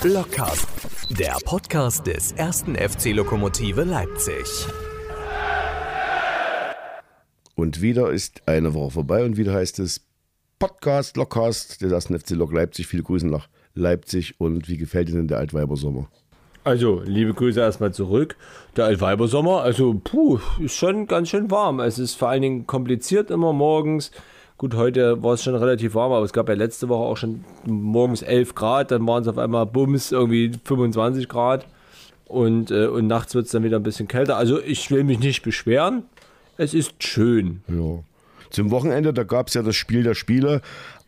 Blockcast, der Podcast des ersten FC Lokomotive Leipzig. Und wieder ist eine Woche vorbei und wieder heißt es Podcast, Lockcast des ersten FC Lok Leipzig. Viele Grüße nach Leipzig und wie gefällt Ihnen der Altweibersommer? Also, liebe Grüße erstmal zurück. Der Altweibersommer, also, puh, ist schon ganz schön warm. Es ist vor allen Dingen kompliziert immer morgens. Gut, heute war es schon relativ warm, aber es gab ja letzte Woche auch schon morgens 11 Grad, dann waren es auf einmal Bums irgendwie 25 Grad und, äh, und nachts wird es dann wieder ein bisschen kälter. Also ich will mich nicht beschweren, es ist schön. Ja. Zum Wochenende, da gab es ja das Spiel der Spiele.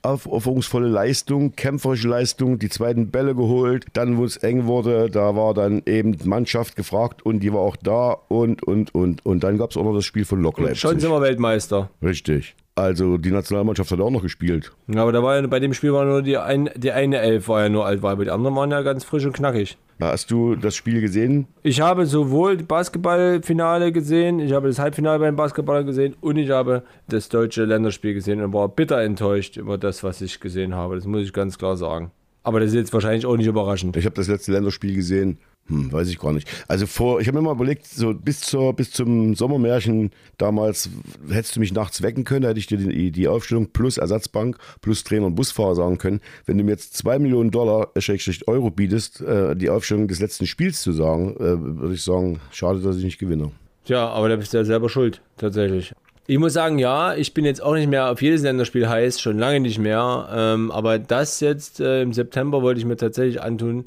Aufopferungsvolle Leistung, kämpferische Leistung, die zweiten Bälle geholt. Dann, wo es eng wurde, da war dann eben Mannschaft gefragt und die war auch da und, und, und. Und dann gab es auch noch das Spiel von Lok Leipzig. Schon sind wir Weltmeister. Richtig. Also die Nationalmannschaft hat auch noch gespielt. Ja, aber da war ja, bei dem Spiel war nur die, ein, die eine Elf war ja nur Altweiber. Die anderen waren ja ganz frisch und knackig. Hast du das Spiel gesehen? Ich habe sowohl das Basketballfinale gesehen, ich habe das Halbfinale beim Basketball gesehen und ich habe das deutsche Länderspiel gesehen und war bitter enttäuscht über das, was ich gesehen habe. Das muss ich ganz klar sagen. Aber das ist jetzt wahrscheinlich auch nicht überraschend. Ich habe das letzte Länderspiel gesehen. Hm, weiß ich gar nicht. Also vor, ich habe mir mal überlegt, so bis, zur, bis zum Sommermärchen damals hättest du mich nachts wecken können, hätte ich dir die, die Aufstellung plus Ersatzbank plus Trainer und Busfahrer sagen können. Wenn du mir jetzt zwei Millionen Dollar, äh, Schrägstrich Euro bietest, äh, die Aufstellung des letzten Spiels zu sagen, äh, würde ich sagen, schade, dass ich nicht gewinne. Tja, aber da bist du ja selber schuld, tatsächlich. Ich muss sagen, ja, ich bin jetzt auch nicht mehr auf jedes Länderspiel heiß, schon lange nicht mehr. Ähm, aber das jetzt äh, im September wollte ich mir tatsächlich antun.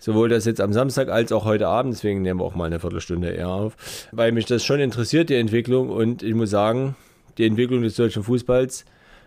Sowohl das jetzt am Samstag als auch heute Abend, deswegen nehmen wir auch mal eine Viertelstunde eher auf, weil mich das schon interessiert, die Entwicklung. Und ich muss sagen, die Entwicklung des deutschen Fußballs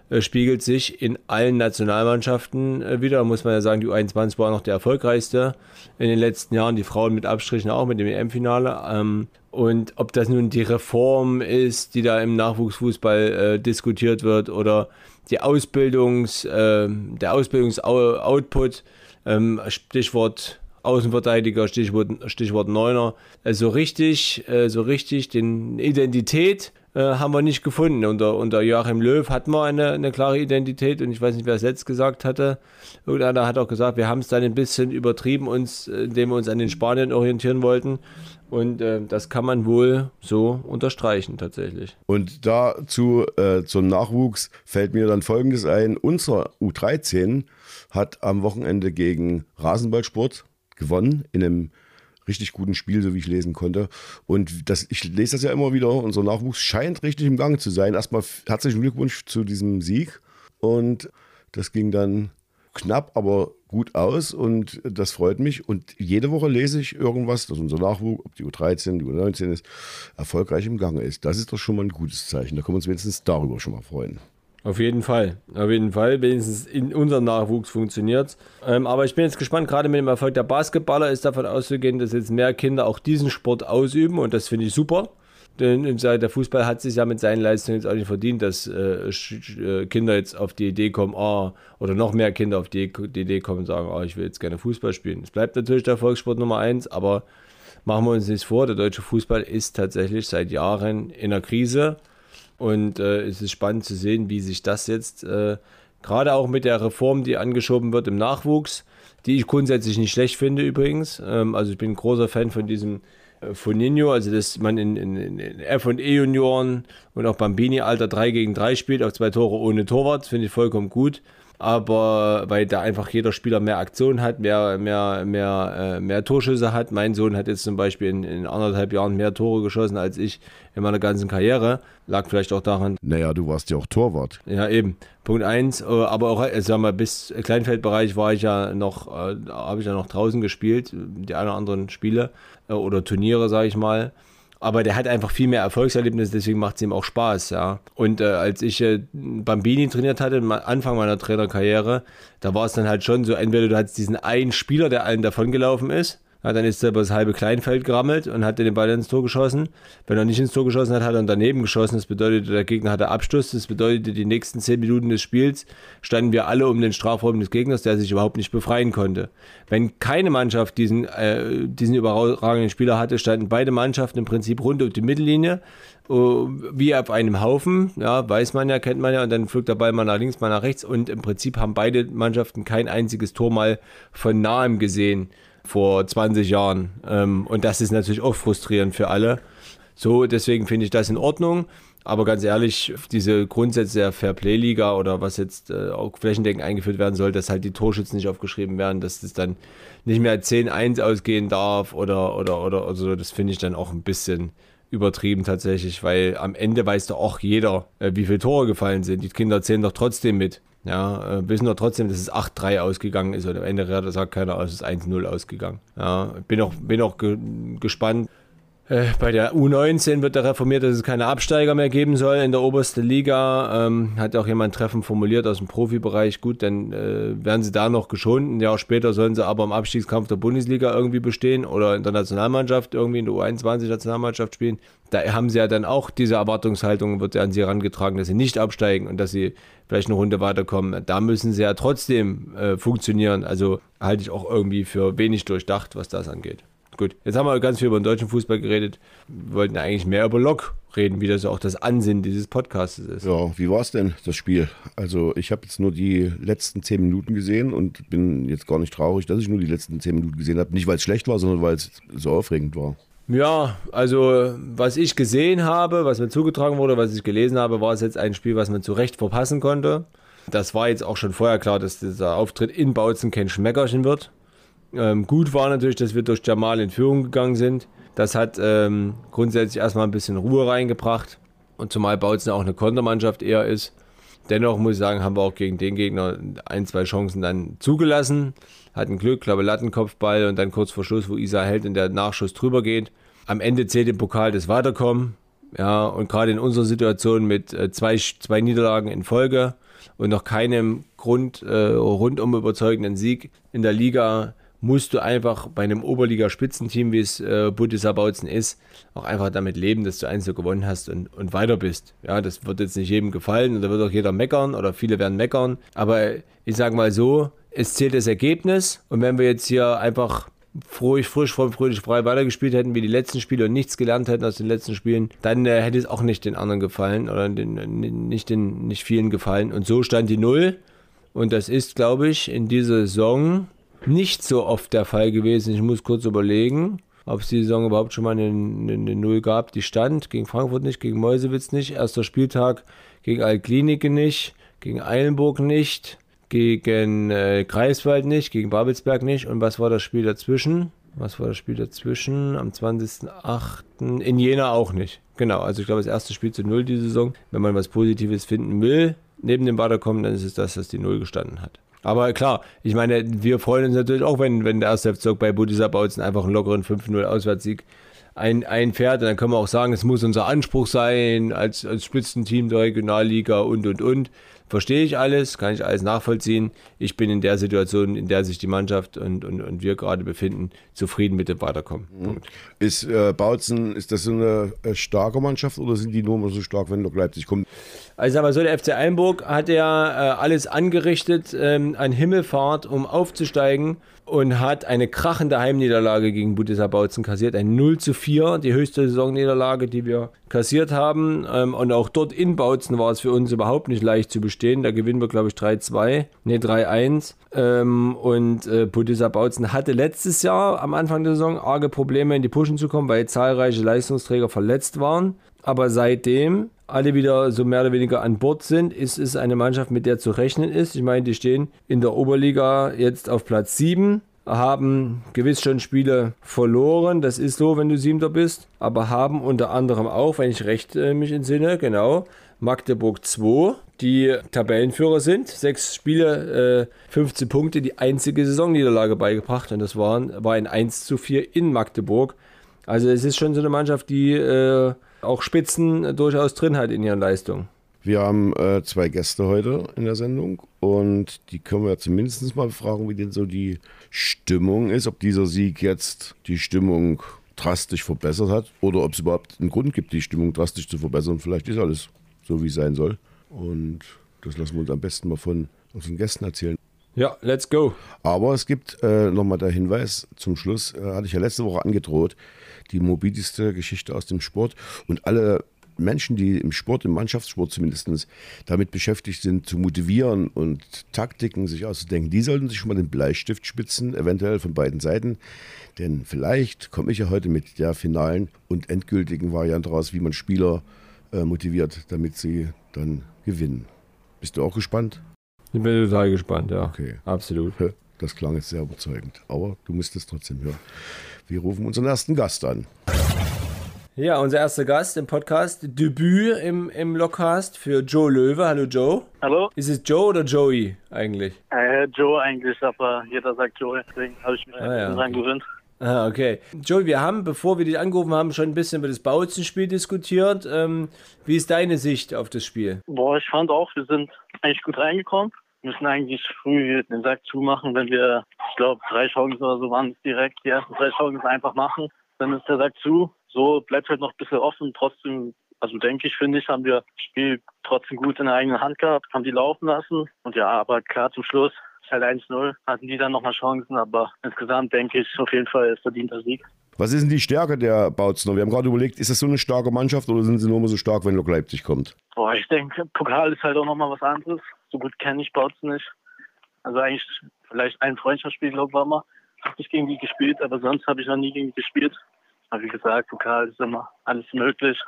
äh, spiegelt sich in allen Nationalmannschaften äh, wieder. Muss man ja sagen, die U21 war noch der erfolgreichste in den letzten Jahren, die Frauen mit Abstrichen auch mit dem EM-Finale. Ähm, und ob das nun die Reform ist, die da im Nachwuchsfußball äh, diskutiert wird oder die Ausbildungs, äh, der Ausbildungsoutput, ähm, Stichwort Außenverteidiger, Stichwort, Stichwort Neuner. Also richtig, äh, so richtig den Identität äh, haben wir nicht gefunden. Unter, unter Joachim Löw hatten wir eine, eine klare Identität und ich weiß nicht, wer es jetzt gesagt hatte. Irgendeiner hat auch gesagt, wir haben es dann ein bisschen übertrieben, uns, indem wir uns an den Spaniern orientieren wollten. Und äh, das kann man wohl so unterstreichen tatsächlich. Und dazu äh, zum Nachwuchs fällt mir dann Folgendes ein. Unser U13 hat am Wochenende gegen Rasenballsport gewonnen in einem richtig guten Spiel, so wie ich lesen konnte. Und das, ich lese das ja immer wieder. Unser Nachwuchs scheint richtig im Gange zu sein. Erstmal herzlichen Glückwunsch zu diesem Sieg. Und das ging dann knapp, aber gut aus und das freut mich. Und jede Woche lese ich irgendwas, dass unser Nachwuchs, ob die U13, die U19 ist, erfolgreich im Gange ist. Das ist doch schon mal ein gutes Zeichen. Da können wir uns wenigstens darüber schon mal freuen. Auf jeden Fall, auf jeden Fall. Wenigstens in unserem Nachwuchs funktioniert ähm, Aber ich bin jetzt gespannt, gerade mit dem Erfolg der Basketballer ist davon auszugehen, dass jetzt mehr Kinder auch diesen Sport ausüben und das finde ich super. Denn der Fußball hat sich ja mit seinen Leistungen jetzt auch nicht verdient, dass äh, äh, Kinder jetzt auf die Idee kommen, oh, oder noch mehr Kinder auf die, Idee kommen und sagen, oh, ich will jetzt gerne Fußball spielen. Es bleibt natürlich der Volkssport Nummer eins, aber machen wir uns nichts vor, der deutsche Fußball ist tatsächlich seit Jahren in der Krise. Und äh, es ist spannend zu sehen, wie sich das jetzt, äh, gerade auch mit der Reform, die angeschoben wird im Nachwuchs, die ich grundsätzlich nicht schlecht finde übrigens. Ähm, also ich bin ein großer Fan von diesem äh, von Nino, also dass man in, in, in F- und auch Bambini Alter 3 gegen 3 spielt, auf zwei Tore ohne Torwart, finde ich vollkommen gut aber weil da einfach jeder Spieler mehr Aktion hat, mehr, mehr, mehr, äh, mehr Torschüsse hat. Mein Sohn hat jetzt zum Beispiel in, in, anderthalb Jahren mehr Tore geschossen als ich in meiner ganzen Karriere. Lag vielleicht auch daran. Naja, du warst ja auch Torwart. Ja, eben. Punkt eins. Äh, aber auch, äh, sagen wir, bis Kleinfeldbereich war ich ja noch, äh, habe ich ja noch draußen gespielt, die ein oder anderen Spiele oder Turniere, sage ich mal aber der hat einfach viel mehr Erfolgserlebnisse, deswegen macht es ihm auch Spaß, ja. Und äh, als ich äh, Bambini trainiert hatte, Anfang meiner Trainerkarriere, da war es dann halt schon so, entweder du hattest diesen einen Spieler, der allen davongelaufen ist, Ja, dann ist er über das halbe Kleinfeld gerammelt und hat den Ball ins Tor geschossen. Wenn er nicht ins Tor geschossen hat, hat er daneben geschossen. Das bedeutet, der Gegner hatte Abschluss. Das bedeutet, die nächsten zehn Minuten des Spiels standen wir alle um den Strafraum des Gegners, der sich überhaupt nicht befreien konnte. Wenn keine Mannschaft diesen, äh, diesen überragenden Spieler hatte, standen beide Mannschaften im Prinzip rund um die Mittellinie uh, wie auf einem Haufen, ja, weiß man ja, kennt man ja, und dann flog der Ball mal nach links, mal nach rechts und im Prinzip haben beide Mannschaften kein einziges Tor mal von nahem gesehen vor 20 Jahren. Ähm, und das ist natürlich auch frustrierend für alle. So, deswegen finde ich das in Ordnung. Aber ganz ehrlich, diese Grundsätze der Fairplay-Liga oder was jetzt äh, auch flächendeckend eingeführt werden soll, dass halt die Torschützen nicht aufgeschrieben werden, dass das dann nicht mehr 10-1 ausgehen darf oder, oder, oder, also das finde ich dann auch ein bisschen übertrieben tatsächlich, weil am Ende weiß doch auch jeder, äh, wie viele Tore gefallen sind. Die Kinder zählen doch trotzdem mit. Ja, äh, wissen doch trotzdem, dass es 8-3 ausgegangen ist und am Ende sagt keiner, es ist 1-0 ausgegangen. Ja, bin auch, bin auch ge gespannt. Äh, bei der U19 wird da reformiert, dass es keine Absteiger mehr geben soll in der obersten Liga. Ähm, hat auch jemand Treffen formuliert aus dem Profibereich. Gut, dann äh, werden sie da noch geschont. Ein Jahr später sollen sie aber im Abstiegskampf der Bundesliga irgendwie bestehen oder in der Nationalmannschaft, irgendwie in der U21-Nationalmannschaft spielen. Da haben sie ja dann auch diese Erwartungshaltung, wird an sie herangetragen, dass sie nicht absteigen und dass sie vielleicht eine Runde weiterkommen. Da müssen sie ja trotzdem äh, funktionieren. Also halte ich auch irgendwie für wenig durchdacht, was das angeht. Gut, jetzt haben wir ganz viel über den deutschen Fußball geredet. Wir wollten eigentlich mehr über Lok reden, wie das auch das Ansinnen dieses Podcasts ist. Ja, wie war es denn, das Spiel? Also, ich habe jetzt nur die letzten zehn Minuten gesehen und bin jetzt gar nicht traurig, dass ich nur die letzten zehn Minuten gesehen habe. Nicht, weil es schlecht war, sondern weil es so aufregend war. Ja, also was ich gesehen habe, was mir zugetragen wurde, was ich gelesen habe, war es jetzt ein Spiel, was man zu Recht verpassen konnte. Das war jetzt auch schon vorher klar, dass dieser Auftritt in Bautzen kein Schmeckerchen wird. Ähm, gut war natürlich, dass wir durch Jamal in Führung gegangen sind. Das hat ähm, grundsätzlich erstmal ein bisschen Ruhe reingebracht. Und zumal Bautzen auch eine Kontermannschaft eher ist. Dennoch muss ich sagen, haben wir auch gegen den Gegner ein, zwei Chancen dann zugelassen. Hatten Glück, glaube Lattenkopfball und dann kurz vor Schluss, wo Isa hält und der Nachschuss drüber geht. Am Ende zählt im Pokal das Weiterkommen. Ja, und gerade in unserer Situation mit äh, zwei, zwei Niederlagen in Folge und noch keinem Grund äh, rundum überzeugenden Sieg in der Liga musst du einfach bei einem Oberliga-Spitzenteam, wie es äh, Bautzen ist, auch einfach damit leben, dass du eins so gewonnen hast und, und weiter bist. Ja, das wird jetzt nicht jedem gefallen und da wird auch jeder meckern oder viele werden meckern. Aber ich sage mal so, es zählt das Ergebnis und wenn wir jetzt hier einfach ruhig, frisch, voll, fröhlich, frei weitergespielt hätten wie die letzten Spiele und nichts gelernt hätten aus den letzten Spielen, dann äh, hätte es auch nicht den anderen gefallen oder den, nicht, den, nicht vielen gefallen. Und so stand die Null. Und das ist, glaube ich, in dieser Saison nicht so oft der Fall gewesen. Ich muss kurz überlegen, ob es die Saison überhaupt schon mal eine, Null gab. Die stand gegen Frankfurt nicht, gegen Mäusewitz nicht. Erster Spieltag gegen Altklinike nicht, gegen Eilenburg nicht, gegen äh, Greifswald nicht, gegen Babelsberg nicht. Und was war das Spiel dazwischen? Was war das Spiel dazwischen? Am 20.08. in Jena auch nicht. Genau, also ich glaube, das erste Spiel zu Null die Saison. Wenn man was Positives finden will, neben dem Weiterkommen, dann ist es das, dass die Null gestanden hat. Aber klar, ich meine, wir freuen uns natürlich auch, wenn, wenn der erste FC bei Budisa Bautzen einfach einen lockeren 5-0 Auswärtssieg ein, einfährt. Und dann können wir auch sagen, es muss unser Anspruch sein als, als Spitzenteam der Regionalliga und, und, und. Verstehe ich alles, kann ich alles nachvollziehen. Ich bin in der Situation, in der sich die Mannschaft und, und, und wir gerade befinden, zufrieden mit dem Weiterkommen. Mhm. Ist äh, Bautzen, ist das so eine äh, starke Mannschaft oder sind die nur mal so stark, wenn noch Leipzig kommt? Also aber so, der FC Einburg hat ja äh, alles angerichtet ähm, an Himmelfahrt, um aufzusteigen und hat eine krachende Heimniederlage gegen Budisa Bautzen kassiert. Ein 0 zu 4, die höchste Saisonniederlage, die wir kassiert haben. Ähm, und auch dort in Bautzen war es für uns überhaupt nicht leicht zu bestehen. Da gewinnen wir, glaube ich, 3-2, ne 3-1. Ähm, und äh, Budisa Bautzen hatte letztes Jahr am Anfang der Saison arge Probleme in die Pushen zu kommen, weil zahlreiche Leistungsträger verletzt waren. Aber seitdem alle wieder so mehr oder weniger an Bord sind, ist es eine Mannschaft, mit der zu rechnen ist. Ich meine, die stehen in der Oberliga jetzt auf Platz 7, haben gewiss schon Spiele verloren. Das ist so, wenn du Siebter bist, aber haben unter anderem auch, wenn ich recht äh, mich entsinne, genau, Magdeburg 2, die Tabellenführer sind. Sechs Spiele, äh, 15 Punkte, die einzige Saisonniederlage beigebracht und das waren, war ein 1 zu 4 in Magdeburg. Also es ist schon so eine Mannschaft, die äh, auch Spitzen durchaus drin hat in ihren Leistungen. Wir haben äh, zwei Gäste heute in der Sendung und die können wir zumindest mal befragen, wie denn so die Stimmung ist, ob dieser Sieg jetzt die Stimmung drastisch verbessert hat oder ob es überhaupt einen Grund gibt, die Stimmung drastisch zu verbessern. Vielleicht ist alles so, wie es sein soll. Und das lassen wir uns am besten mal von unseren Gästen erzählen. Ja, let's go. Aber es gibt äh, nochmal der Hinweis zum Schluss, äh, hatte ich ja letzte Woche angedroht, die morbideste Geschichte aus dem Sport. Und alle Menschen, die im Sport, im Mannschaftssport zumindest, damit beschäftigt sind, zu motivieren und Taktiken sich auszudenken, die sollten sich schon mal den Bleistift spitzen, eventuell von beiden Seiten. Denn vielleicht komme ich ja heute mit der finalen und endgültigen Variante raus, wie man Spieler äh, motiviert, damit sie dann gewinnen. Bist du auch gespannt? Ich bin total gespannt, ja. Okay. Absolut. Das klang jetzt sehr überzeugend. Aber du musst es trotzdem hören. Wir rufen unseren ersten Gast an. Ja, unser erster Gast im Podcast, Debüt im, im Lockcast für Joe Löwe. Hallo Joe. Hallo? Ist es Joe oder Joey eigentlich? Äh, Joe eigentlich, aber jeder sagt Joe, deswegen habe ich mir Ah, ja, dran gewöhnt. Ah, okay. Joey, wir haben, bevor wir dich angerufen haben, schon ein bisschen über das Bautzen-Spiel diskutiert. Ähm, wie ist deine Sicht auf das Spiel? Boah, ich fand auch, wir sind eigentlich gut reingekommen. Wir müssen eigentlich früh den Sack zumachen, wenn wir, ich glaube, drei Chancen oder so waren es direkt. Die ersten drei Chancen einfach machen. Dann ist der Sack zu. So bleibt halt noch ein bisschen offen. Trotzdem, also denke ich, finde ich, haben wir das Spiel trotzdem gut in der eigenen Hand gehabt, haben die laufen lassen. Und ja, aber klar zum Schluss ist halt 1-0, hatten die dann nochmal Chancen. Aber insgesamt denke ich, auf jeden Fall ist verdienter Sieg. Was ist denn die Stärke der Bautzner? Wir haben gerade überlegt, ist das so eine starke Mannschaft oder sind sie nur mal so stark, wenn Lok Leipzig kommt? Boah, ich denke, Pokal ist halt auch nochmal was anderes. So gut kenne ich Bautzen nicht. Also eigentlich vielleicht ein Freundschaftsspiel, glaube ich, war mal. Habe ich gegen die gespielt, aber sonst habe ich noch nie gegen die gespielt. Aber wie gesagt, Pokal ist immer alles möglich.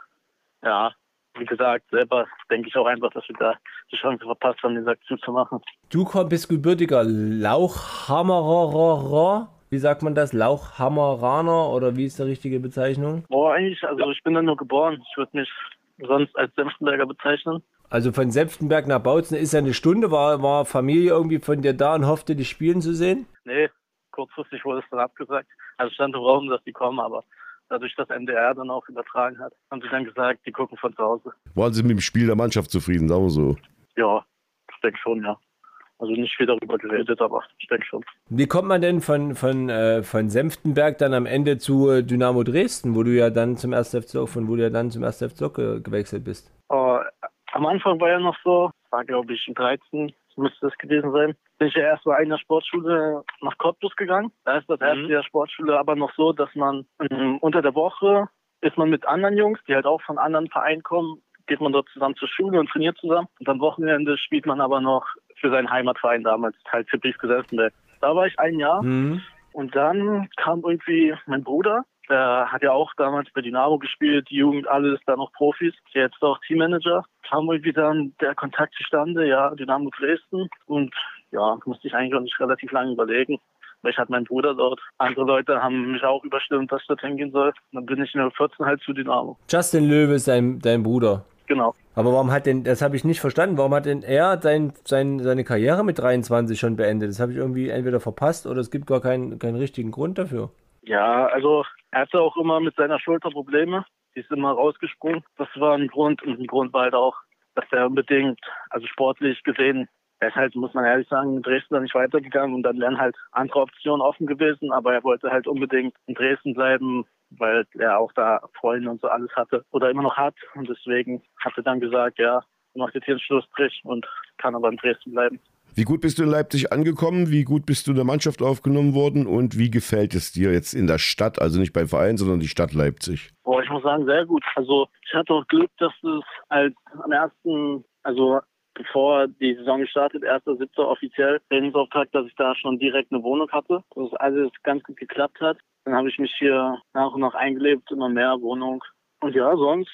Ja, wie gesagt, selber denke ich auch einfach, dass wir da die Chance verpasst haben, den Sack zuzumachen. Du bist gebürtiger Lauchhammerer. Wie sagt man das? Lauchhammeraner oder wie ist die richtige Bezeichnung? Boah, eigentlich, also ich bin da nur geboren. Ich würde mich sonst als Senftenberger bezeichnen. Also von Senftenberg nach Bautzen ist ja eine Stunde. War, war Familie irgendwie von dir da und hoffte, dich spielen zu sehen? Nee, kurzfristig wurde es dann abgesagt. Also es stand im Raum, dass die kommen, aber dadurch, dass NDR dann auch übertragen hat, haben sie dann gesagt, die gucken von zu Hause. Waren sie mit dem Spiel der Mannschaft zufrieden, sagen wir so? Ja, ich denke schon, ja. Also nicht viel darüber geredet, aber ich denke schon. Wie kommt man denn von, von, äh, von Senftenberg dann am Ende zu äh, Dynamo Dresden, wo du ja dann zum 1. FC von wo du ja dann zum 1. FC ge gewechselt bist? Äh, am Anfang war ja noch so, war glaube ich 13, müsste es gewesen sein, bin ich ja erst bei einer Sportschule nach Cottbus gegangen. Da ist das erste Jahr Sportschule aber noch so, dass man ähm, unter der Woche ist man mit anderen Jungs, die halt auch von anderen Vereinen kommen, geht man dort zusammen zur Schule und trainiert zusammen. Und am Wochenende spielt man aber noch für seinen Heimatverein damals, halt für Brief Senftenberg. Da war ich ein Jahr. Mhm. Und dann kam irgendwie mein Bruder, der hat ja auch damals bei Dynamo gespielt, die Jugend, alles, da noch Profis, jetzt auch Teammanager. Kam irgendwie dann der Kontakt zustande, ja, Dynamo Dresden. Und ja, musste ich eigentlich auch nicht relativ lange überlegen. Vielleicht hat mein Bruder dort. Andere Leute haben mich auch überstimmt, dass ich dort hingehen soll. Dann bin ich in der 14 halt zu Dynamo. Justin Löwe ist dein, dein Bruder. Genau. Aber warum hat denn, das habe ich nicht verstanden, warum hat denn er sein, sein, seine Karriere mit 23 schon beendet? Das habe ich irgendwie entweder verpasst oder es gibt gar keinen, keinen richtigen Grund dafür. Ja, also er hatte auch immer mit seiner Schulter Probleme. Die ist immer rausgesprungen. Das war ein Grund und ein Grund war halt auch, dass er unbedingt, also sportlich gesehen, er ist halt, muss man ehrlich sagen, in Dresden nicht weitergegangen und dann wären halt andere Optionen offen gewesen, aber er wollte halt unbedingt in Dresden bleiben, weil er auch da Freunde und so alles hatte oder immer noch hat und deswegen hat er dann gesagt, ja, er macht jetzt hier einen Schlussstrich und kann aber in Dresden bleiben. Wie gut bist du in Leipzig angekommen? Wie gut bist du in der Mannschaft aufgenommen worden? Und wie gefällt es dir jetzt in der Stadt, also nicht beim Verein, sondern die Stadt Leipzig? Boah, ich muss sagen, sehr gut. Also ich hatte auch Glück, dass es als am ersten, also bevor die Saison gestartet, 1.7. offiziell Trainingsauftrag, dass ich da schon direkt eine Wohnung hatte, dass alles ganz gut geklappt hat. Dann habe ich mich hier nach und nach eingelebt, immer mehr Wohnung. Und ja, sonst,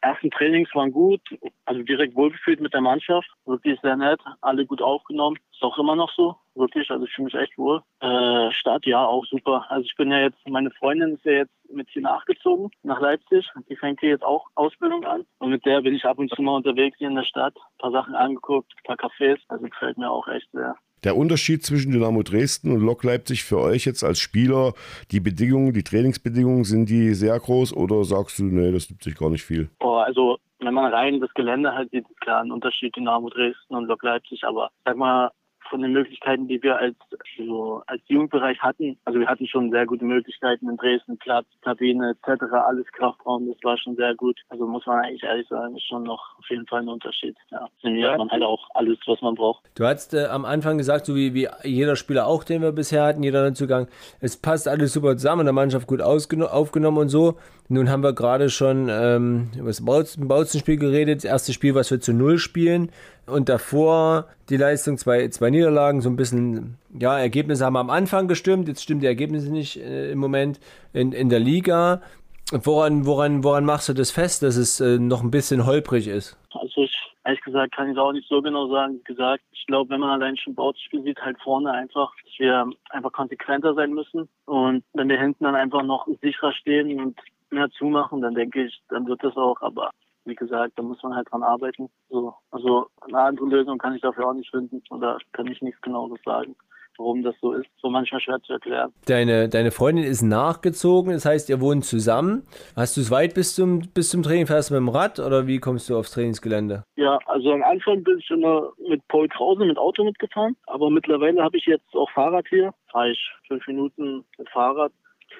ersten Trainings waren gut, also direkt wohlgefühlt mit der Mannschaft, wirklich sehr nett, alle gut aufgenommen, ist auch immer noch so, wirklich, also ich fühle mich echt wohl. Äh, Stadt, ja, auch super. Also ich bin ja jetzt, meine Freundin ist ja jetzt mit hier nachgezogen, nach Leipzig, die fängt hier jetzt auch Ausbildung an. Und mit der bin ich ab und zu mal unterwegs hier in der Stadt, ein paar Sachen angeguckt, ein paar Cafés, also gefällt mir auch echt sehr. Der Unterschied zwischen Dynamo Dresden und Lok Leipzig für euch jetzt als Spieler, die Bedingungen, die Trainingsbedingungen, sind die sehr groß oder sagst du, nee, das gibt sich gar nicht viel? Boah, also wenn man rein das Gelände halt sieht, ist klar ein Unterschied Dynamo Dresden und Lok Leipzig, aber sag mal, von den Möglichkeiten, die wir als, so, als Jugendbereich hatten. Also wir hatten schon sehr gute Möglichkeiten in Dresden, Platz, Kabine etc., alles Kraftraum, das war schon sehr gut. Also muss man eigentlich ehrlich sagen, ist schon noch auf jeden Fall ein Unterschied. Ja, hier hat man halt auch alles, was man braucht. Du hast äh, am Anfang gesagt, so wie, wie jeder Spieler auch, den wir bisher hatten, jeder Zugang, es passt alles super zusammen, der Mannschaft gut aufgenommen und so. Nun haben wir gerade schon ähm, über das Bautzen-Spiel geredet, das erste Spiel, was wir zu Null spielen und davor die Leistung, zwei, zwei Niederlagen, so ein bisschen, ja, Ergebnisse haben am Anfang gestimmt, jetzt stimmen die Ergebnisse nicht äh, im Moment in, in der Liga. Woran, woran, woran machst du das fest, dass es äh, noch ein bisschen holprig ist? Also ich, ehrlich gesagt, kann ich auch nicht so genau sagen. Wie gesagt, ich glaube, wenn man allein schon Bautspiel sieht, halt vorne einfach, dass wir einfach konsequenter sein müssen. Und wenn wir hinten dann einfach noch sicherer stehen und mehr zumachen, dann denke ich, dann wird das auch. Aber wie gesagt, da muss man halt dran arbeiten. So, also eine andere Lösung kann ich dafür auch nicht finden oder kann ich nichts genaues sagen warum das so ist. So manchmal schwer zu erklären. Deine, deine Freundin ist nachgezogen, das heißt, ihr wohnt zusammen. Hast du es weit bis zum, bis zum Training? Fährst du mit dem Rad oder wie kommst du aufs Trainingsgelände? Ja, also am Anfang bin ich immer mit Paul Krause mit Auto mitgefahren, aber mittlerweile habe ich jetzt auch Fahrrad hier. Fahre ich fünf Minuten mit Fahrrad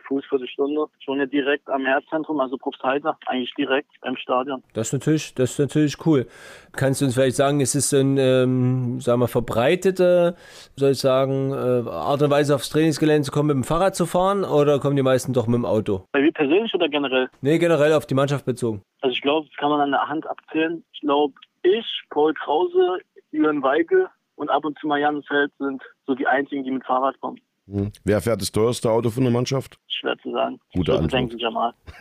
Fuß für die Stunde. Schon ja direkt am Herzzentrum, also Propstheiter, eigentlich direkt beim Stadion. Das ist natürlich, das ist natürlich cool. Kannst du uns vielleicht sagen, ist es ein, ähm, sagen wir, verbreitete, soll ich sagen, äh, Art und Weise aufs Trainingsgelände zu kommen, mit dem Fahrrad zu fahren oder kommen die meisten doch mit dem Auto? Bei mir persönlich oder generell? Nee, generell auf die Mannschaft bezogen. Also ich glaube, das kann man an der Hand abzählen. Ich glaube, ich, Paul Krause, Jürgen Weige und ab und zu mal Jan Feld sind so die einzigen, die mit Fahrrad kommen. Hm. Wer fährt das teuerste Auto von der Mannschaft? Schwer zu sagen. Gute Antwort. Denken, Jamal.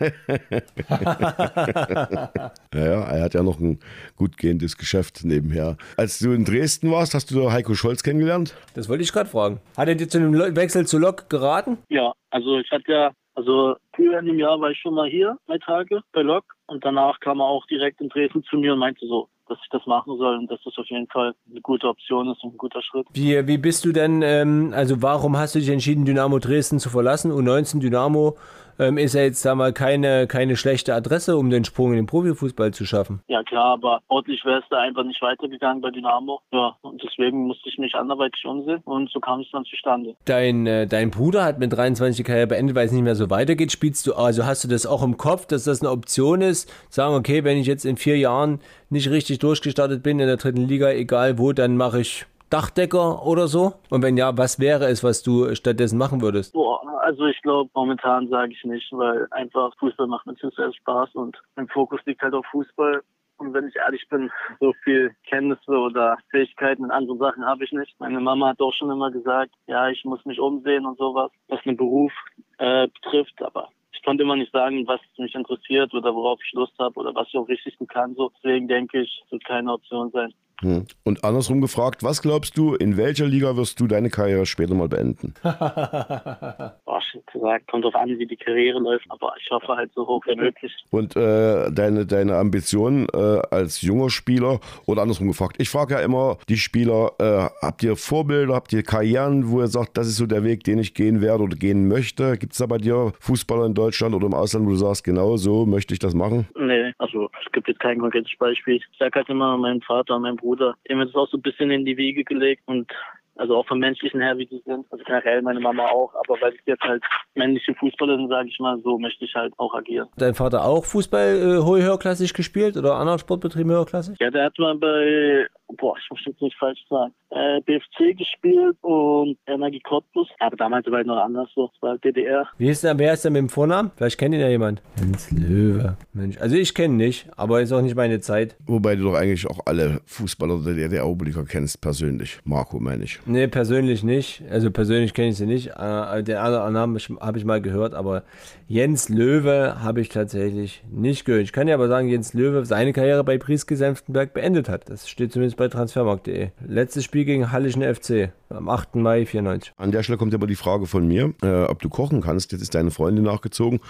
ja, er hat ja noch ein gut gehendes Geschäft nebenher. Als du in Dresden warst, hast du da Heiko Scholz kennengelernt? Das wollte ich gerade fragen. Hat er dir zu einem Wechsel zu Lok geraten? Ja, also ich hatte ja, also früher in dem Jahr war ich schon mal hier, drei Tage bei Lok und danach kam er auch direkt in Dresden zu mir und meinte so, dass ich das machen soll und dass das auf jeden Fall eine gute Option ist und ein guter Schritt. Wie, wie bist du denn, ähm, also warum hast du dich entschieden, Dynamo Dresden zu verlassen? U19 Dynamo ähm, ist ja jetzt da mal keine, keine schlechte Adresse, um den Sprung in den Profifußball zu schaffen. Ja klar, aber ordentlich wäre es da einfach nicht weitergegangen bei Dynamo. Ja, und deswegen musste ich mich anderweitig umsehen und so kam es dann zustande. Dein, äh, dein Bruder hat mit 23 die Karriere beendet, weil es nicht mehr so weitergeht. Spielst du, also hast du das auch im Kopf, dass das eine Option ist? Sagen, okay, wenn ich jetzt in vier Jahren nicht richtig durchgestartet bin in der dritten Liga, egal wo, dann mache ich Dachdecker oder so? Und wenn ja, was wäre es, was du stattdessen machen würdest? Boah, also ich glaube, momentan sage ich nicht, weil einfach Fußball macht mir sehr Spaß und mein Fokus liegt halt auf Fußball. Und wenn ich ehrlich bin, so viel Kenntnisse oder Fähigkeiten in anderen Sachen habe ich nicht. Meine Mama hat auch schon immer gesagt, ja, ich muss mich umsehen und sowas, was den Beruf äh, betrifft. Aber ich konnte immer nicht sagen, was mich interessiert oder worauf ich Lust habe oder was ich auch richtig kann. So, deswegen denke ich, es wird keine Option sein. Hm. Und andersrum gefragt, was glaubst du, in welcher Liga wirst du deine Karriere später mal beenden? Boah, gesagt, kommt drauf an, wie die Karriere läuft, aber ich hoffe halt so hoch wie möglich. Und äh, deine, deine Ambition äh, als junger Spieler oder andersrum gefragt, ich frage ja immer die Spieler, äh, habt ihr Vorbilder, habt ihr Karrieren, wo ihr sagt, das ist so der Weg, den ich gehen werde oder gehen möchte? Gibt es da bei dir Fußballer in Deutschland oder im Ausland, wo du sagst, genau so möchte ich das machen? Nee, also es gibt jetzt kein konkretes Beispiel. Ich sage halt immer, mein Vater und mein Bruder Bruder, dem hat es auch so ein bisschen in die Wiege gelegt und also auch vom menschlichen her, wie die sind. Also generell meine Mama auch, aber weil ich jetzt halt männliche Fußballer sind, sage ich mal, so möchte ich halt auch agieren. Dein Vater auch Fußball äh, höherklassig gespielt oder anderen Sportbetrieben höherklassig? Ja, der hat mal bei, boah, ich muss jetzt nicht falsch sagen, äh, BFC gespielt und Energie Cottbus. Aber damals war es noch anders so, es war DDR. Wie ist denn, wer ist denn mit dem Vornamen? Vielleicht kennt ihn ja jemand. Jens Löwe. Mensch, also ich kenne nicht, aber ist auch nicht meine Zeit. Wobei du doch eigentlich auch alle Fußballer der DDR-Oberliga kennst, persönlich. Marco, meine ich. Nee, persönlich nicht. Also persönlich kenne ich sie nicht. Äh, den anderen Namen habe ich mal gehört, aber Jens Löwe habe ich tatsächlich nicht gehört. Ich kann ja aber sagen, Jens Löwe seine Karriere bei Prieske Senftenberg beendet hat. Das steht zumindest bei transfermarkt.de. Letztes Spiel gegen Hallischen FC am 8. Mai 94. An der Stelle kommt aber die Frage von mir, äh, ob du kochen kannst. Jetzt ist deine Freundin nachgezogen,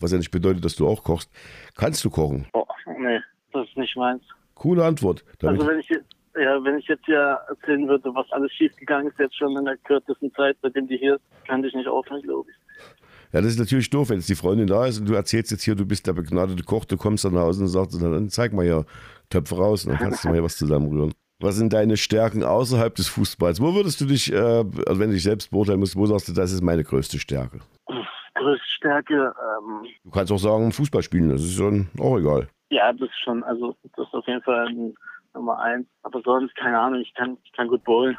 was ja nicht bedeutet, dass du auch kochst. Kannst du kochen? Oh, nee, das ist nicht meins. Coole Antwort. Damit also wenn ich ja, wenn ich jetzt ja erzählen würde, was alles schiefgegangen ist, jetzt schon in der kürzesten Zeit, seitdem die hier ist, kann ich nicht aufhören, glaube ich. Ja, das ist natürlich doof, wenn jetzt die Freundin da ist und du erzählst jetzt hier, du bist der begnadete Koch, du kommst dann nach Hause und sagst, dann zeig mal hier Töpfe raus, dann kannst du mal hier was zusammenrühren. Was sind deine Stärken außerhalb des Fußballs? Wo würdest du dich, äh, also wenn du dich selbst beurteilen musst, wo sagst du, das ist meine größte Stärke? Größte Stärke, ähm, Du kannst auch sagen, Fußball spielen, das ist schon auch egal. ja, das ist schon, also das ist auf jeden Fall ein Nummer eins. Aber sonst, keine Ahnung, ich kann, ich kann gut bowlen.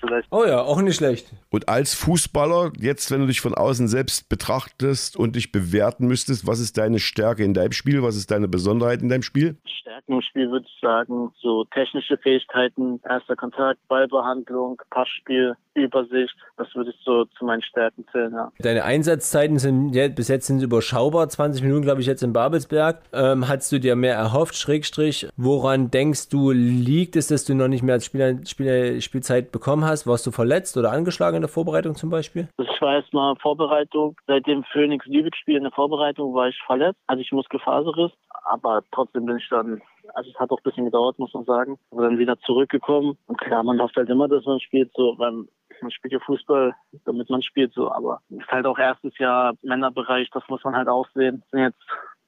Vielleicht Oh ja, auch nicht schlecht. Und als Fußballer, jetzt, wenn du dich von außen selbst betrachtest und dich bewerten müsstest, was ist deine Stärke in deinem Spiel? Was ist deine Besonderheit in deinem Spiel? Stärken im Spiel würde ich sagen, so technische Fähigkeiten, erster Kontakt, Ballbehandlung, Passspiel, Übersicht, das würde ich so zu meinen Stärken zählen, ja. Deine Einsatzzeiten sind ja, bis jetzt sind überschaubar, 20 Minuten, glaube ich, jetzt in Babelsberg. Ähm, hast du dir mehr erhofft, Schrägstrich? Woran denkst du, liegt es, dass du noch nicht mehr als Spieler, Spieler Spielzeit bekommen hast? Warst du verletzt oder angeschlagen in der Vorbereitung zum Beispiel? Also ich war erstmal Vorbereitung, seit dem Phoenix Lübeck Spiel in der Vorbereitung war ich verletzt, hatte ich Muskelfaserriss, aber trotzdem bin ich dann, also es hat auch ein bisschen gedauert, muss man sagen, aber dann wieder zurückgekommen. Und klar, man hofft halt immer, dass man spielt, so, weil man spielt ja Fußball, damit man spielt, so, aber es ist halt auch erstes Jahr Männerbereich, das muss man halt auch sehen. Jetzt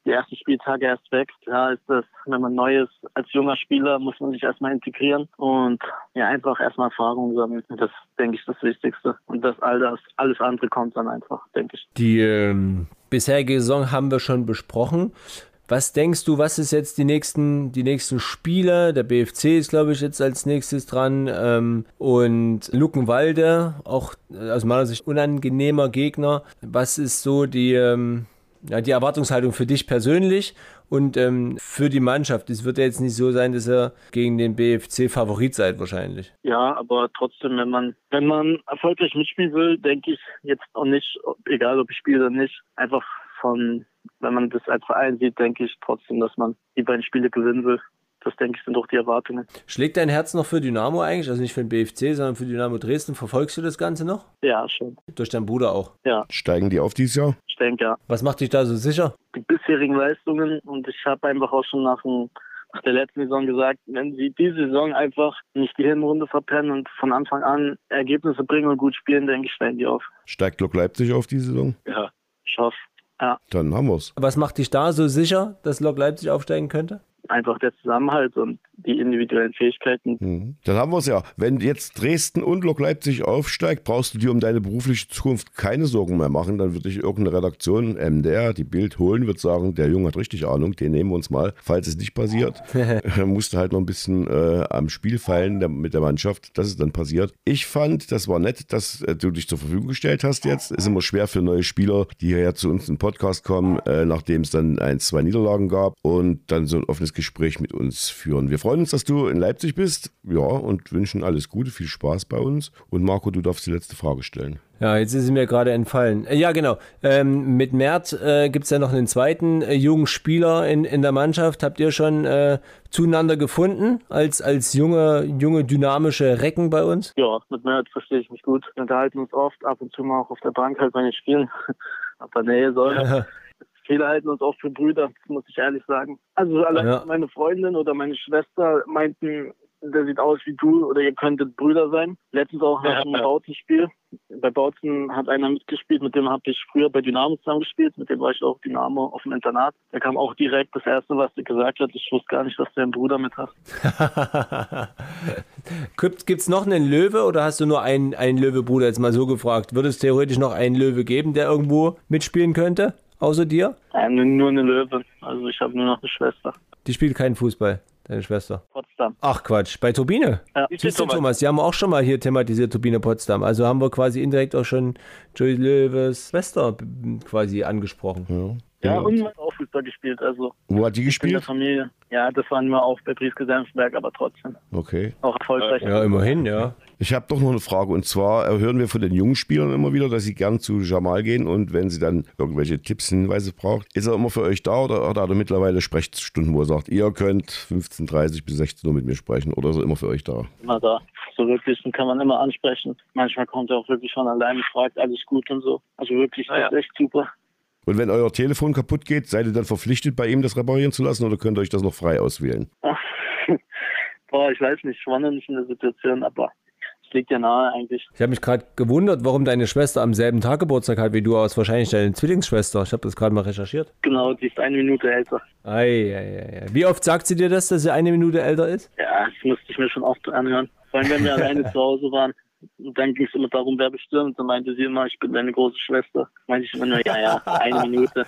die ersten Spieltage erst weg. Klar ist das, wenn man neu ist, als junger Spieler muss man sich erstmal integrieren und ja, einfach erstmal Erfahrung sammeln. Das denke ich das Wichtigste. Und das all das, alles andere kommt dann einfach, denke ich. Die ähm, bisherige Saison haben wir schon besprochen. Was denkst du, was ist jetzt die nächsten, die nächsten Spiele? Der BFC ist, glaube ich, jetzt als nächstes dran. Ähm, und Luckenwalde, auch äh, aus meiner Sicht unangenehmer Gegner. Was ist so die, ähm, ja, die Erwartungshaltung für dich persönlich und ähm, für die Mannschaft? Es wird ja jetzt nicht so sein, dass ihr gegen den BFC Favorit seid wahrscheinlich. Ja, aber trotzdem, wenn man, wenn man erfolgreich mitspielen will, denke ich jetzt auch nicht, egal ob ich spiele oder nicht, einfach von, wenn man das als Verein sieht, denke ich trotzdem, dass man die beiden Spiele gewinnen will. Das denke ich sind auch die Erwartungen. Schlägt dein Herz noch für Dynamo eigentlich? Also nicht für den BFC, sondern für Dynamo Dresden. Verfolgst du das Ganze noch? Ja, schon. Durch deinen Bruder auch. Ja, Steigen die auf dieses Jahr? ich denke ja. Was macht dich da so sicher? Die bisherigen Leistungen und ich habe einfach auch schon nach, dem, nach der letzten Saison gesagt, wenn sie diese Saison einfach nicht die Hinrunde verpennen und von Anfang an Ergebnisse bringen und gut spielen, denke ich, steigen die auf. Steigt Lok Leipzig auf die Saison? Ja, ich hoffe. Ja, Dann haben wir's. Was macht dich da so sicher, dass Lok Leipzig aufsteigen könnte? Einfach der Zusammenhalt und die individuellen Fähigkeiten. Mhm. Dann haben wir es ja. Wenn jetzt Dresden und Lok Leipzig aufsteigt, brauchst du dir um deine berufliche Zukunft keine Sorgen mehr machen. Dann wird dich irgendeine Redaktion, MDR, die Bild holen, wird sagen, der Junge hat richtig Ahnung, den nehmen wir uns mal. Falls es nicht passiert, musst du halt noch ein bisschen äh, am Spiel feilen der, mit der Mannschaft. Das ist dann passiert. Ich fand, das war nett, dass äh, du dich zur Verfügung gestellt hast jetzt. Ist immer schwer für neue Spieler, die hierher zu uns in den Podcast kommen, äh, nachdem es dann ein, zwei Niederlagen gab und dann so ein offenes Gespräch mit uns führen. Wir freuen uns, dass du in Leipzig bist. Ja, und wünschen alles Gute, viel Spaß bei uns. Und Marco, du darfst die letzte Frage stellen. Ja, jetzt ist sie mir gerade entfallen. Äh, ja, genau. Ähm, mit Mert äh, gibt es ja noch einen zweiten äh, jungen Spieler in, in der Mannschaft. Habt ihr schon äh, zueinander gefunden als, als junge, junge, dynamische Recken bei uns? Ja, mit Mert verstehe ich mich gut. Wir unterhalten uns oft, ab und zu mal auch auf der Bank halt bei den Spielen. Aber nee, soll. Viele halten uns auch für Brüder, muss ich ehrlich sagen. Also allein Ja. meine Freundin oder meine Schwester meinten, der sieht aus wie du oder ihr könntet Brüder sein. Letztens auch nach einem Bautzen-Spiel. Bei Bautzen hat einer mitgespielt, mit dem habe ich früher bei Dynamo zusammengespielt. Mit dem war ich auch Dynamo auf dem Internat. Der kam auch direkt das Erste, was er gesagt hat. Ich wusste gar nicht, dass der einen Bruder mit hat. Gibt es noch einen Löwe oder hast du nur einen, einen Löwe-Bruder jetzt mal so gefragt? Würde es theoretisch noch einen Löwe geben, der irgendwo mitspielen könnte, außer dir? Ähm, nur eine Löwe. Also ich habe nur noch eine Schwester. Die spielt keinen Fußball, deine Schwester. Potsdam. Ach Quatsch, bei Turbine. Ja. Siehst du, Thomas, die haben auch schon mal hier thematisiert, Turbine Potsdam. Also haben wir quasi indirekt auch schon Joey Löwes Schwester quasi angesprochen. Ja, und man hat auch Fußball gespielt. Also Wo hat die in der gespielt? Familie. Ja, das waren wir auch bei Brieske Senfberg, aber trotzdem. Okay. Auch erfolgreich. Ja, immerhin, ja. Ich habe doch noch eine Frage. Und zwar äh, hören wir von den jungen Spielern immer wieder, dass sie gern zu Jamal gehen und wenn sie dann irgendwelche Tipps, Hinweise braucht, ist er immer für euch da oder hat er mittlerweile Sprechstunden, wo er sagt, ihr könnt 15.30 bis 16 Uhr mit mir sprechen oder ist er immer für euch da? Immer da. So wirklich, den kann man immer ansprechen. Manchmal kommt er auch wirklich von alleine, fragt alles gut und so. Also wirklich, das ist echt super. Und wenn euer Telefon kaputt geht, seid ihr dann verpflichtet, bei ihm das reparieren zu lassen oder könnt ihr euch das noch frei auswählen? Boah, ich weiß nicht, ich war noch nicht in der Situation, aber ich liegt ja nahe eigentlich. Ich habe mich gerade gewundert, warum deine Schwester am selben Tag Geburtstag hat wie du, aus wahrscheinlich deine Zwillingsschwester. Ich habe das gerade mal recherchiert. Genau, die ist eine Minute älter. Ei, ei, ei. Wie oft sagt sie dir das, dass sie eine Minute älter ist? Ja, das musste ich mir schon oft anhören. Vor allem, wenn wir alleine zu Hause waren. Und dann ging es immer darum, wer bestimmt. Dann meinte sie immer, ich bin deine große Schwester. Meinte ich immer nur, ja, ja, eine Minute.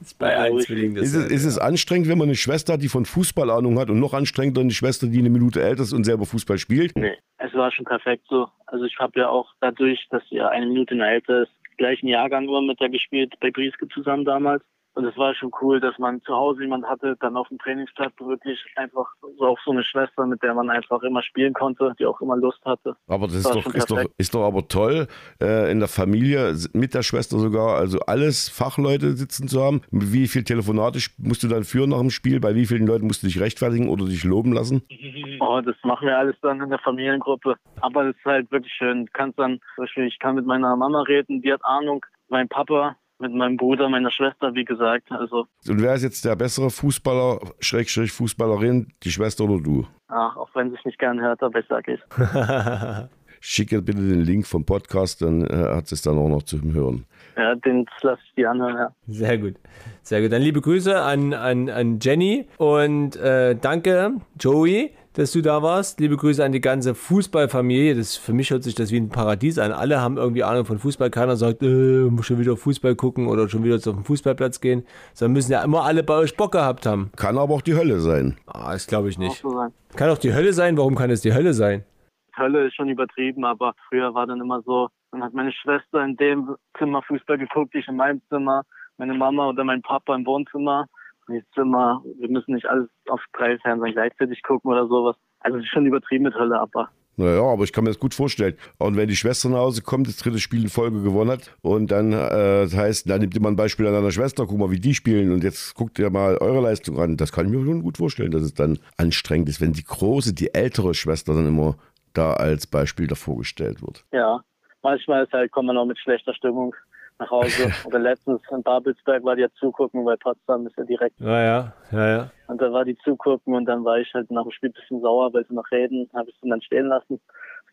Ist bei. Zwillingen Ist es, ist es anstrengend, wenn man eine Schwester hat, die von Fußball Ahnung hat und noch anstrengender eine Schwester, die eine Minute älter ist und selber Fußball spielt? Nee, es war schon perfekt so. Also ich habe ja auch dadurch, dass sie ja eine Minute älter ist, gleichen Jahrgang immer mit der gespielt bei Brieske zusammen damals. Und es war schon cool, dass man zu Hause jemand hatte, dann auf dem Trainingsplatz wirklich einfach so auch so eine Schwester, mit der man einfach immer spielen konnte, die auch immer Lust hatte. Aber das ist War doch, ist, doch, ist doch aber toll, äh, in der Familie mit der Schwester sogar, also alles Fachleute sitzen zu haben. Wie viel Telefonate musst du dann führen nach dem Spiel? Bei wie vielen Leuten musst du dich rechtfertigen oder dich loben lassen? Oh, das machen wir alles dann in der Familiengruppe. Aber es ist halt wirklich schön. Du kannst dann, zum Beispiel, ich kann mit meiner Mama reden, die hat Ahnung, mein Papa, mit meinem Bruder, meiner Schwester, wie gesagt. Also, Und wer ist jetzt der bessere Fußballer, Schrägstrich Fußballerin, die Schwester oder du? ach, auch wenn sie es nicht gern hört, aber ich sage es. Schicke bitte den Link vom Podcast, dann äh, hat es dann auch noch zum Hören. Ja, den lasse ich dir anhören, ja. Sehr gut. Sehr gut. Dann liebe Grüße an, an, an Jenny und äh, danke, Joey, dass du da warst. Liebe Grüße an die ganze Fußballfamilie. Das, für mich hört sich das wie ein Paradies an. Alle haben irgendwie Ahnung von Fußball. Keiner sagt, äh, muss schon wieder Fußball gucken oder schon wieder auf den Fußballplatz gehen. Sondern müssen ja immer alle bei euch Bock gehabt haben. Kann aber auch die Hölle sein. Ah, das glaube ich nicht. Kann auch die Hölle sein. Warum kann es die Hölle sein? Hölle ist schon übertrieben, aber früher war dann immer so, dann hat meine Schwester in dem Zimmer Fußball geguckt, ich in meinem Zimmer, meine Mama oder mein Papa im Wohnzimmer. Jetzt Zimmer, wir müssen nicht alles auf drei Fernsehen gleichzeitig gucken oder sowas. Also es ist schon übertrieben mit Hölle, aber Naja, aber ich kann mir das gut vorstellen. Und wenn die Schwester nach Hause kommt, das dritte Spiel in Folge gewonnen hat und dann äh, das heißt, dann nimmt ihr mal ein Beispiel an deiner Schwester, guck mal, wie die spielen und jetzt guckt ihr mal eure Leistung an. Das kann ich mir schon gut vorstellen, dass es dann anstrengend ist, wenn die große, die ältere Schwester dann immer da als Beispiel davor gestellt wird. ja, manchmal ist halt, kommt man auch mit schlechter Stimmung nach Hause. oder letztens in Babelsberg war die ja zugucken, weil Potsdam ist ja direkt. Naja, ja, ja. Und da war die zugucken und dann war ich halt nach dem Spiel ein bisschen sauer, weil sie noch reden, habe ich sie dann stehen lassen.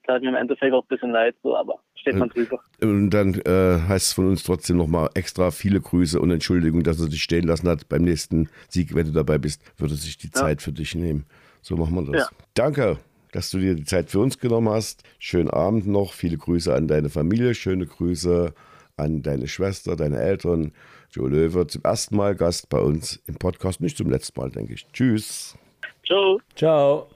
Tat mir im Endeffekt auch ein bisschen leid, so, aber steht man drüber. Und dann äh, heißt es von uns trotzdem nochmal extra viele Grüße und Entschuldigung, dass er dich stehen lassen hat. Beim nächsten Sieg, wenn du dabei bist, würde sich die Zeit für dich nehmen. So machen wir das. Ja. Danke, dass du dir die Zeit für uns genommen hast. Schönen Abend noch. Viele Grüße an deine Familie. Schöne Grüße an deine Schwester, deine Eltern. Joe Löwe zum ersten Mal Gast bei uns im Podcast. Nicht zum letzten Mal, denke ich. Tschüss. Ciao. Ciao.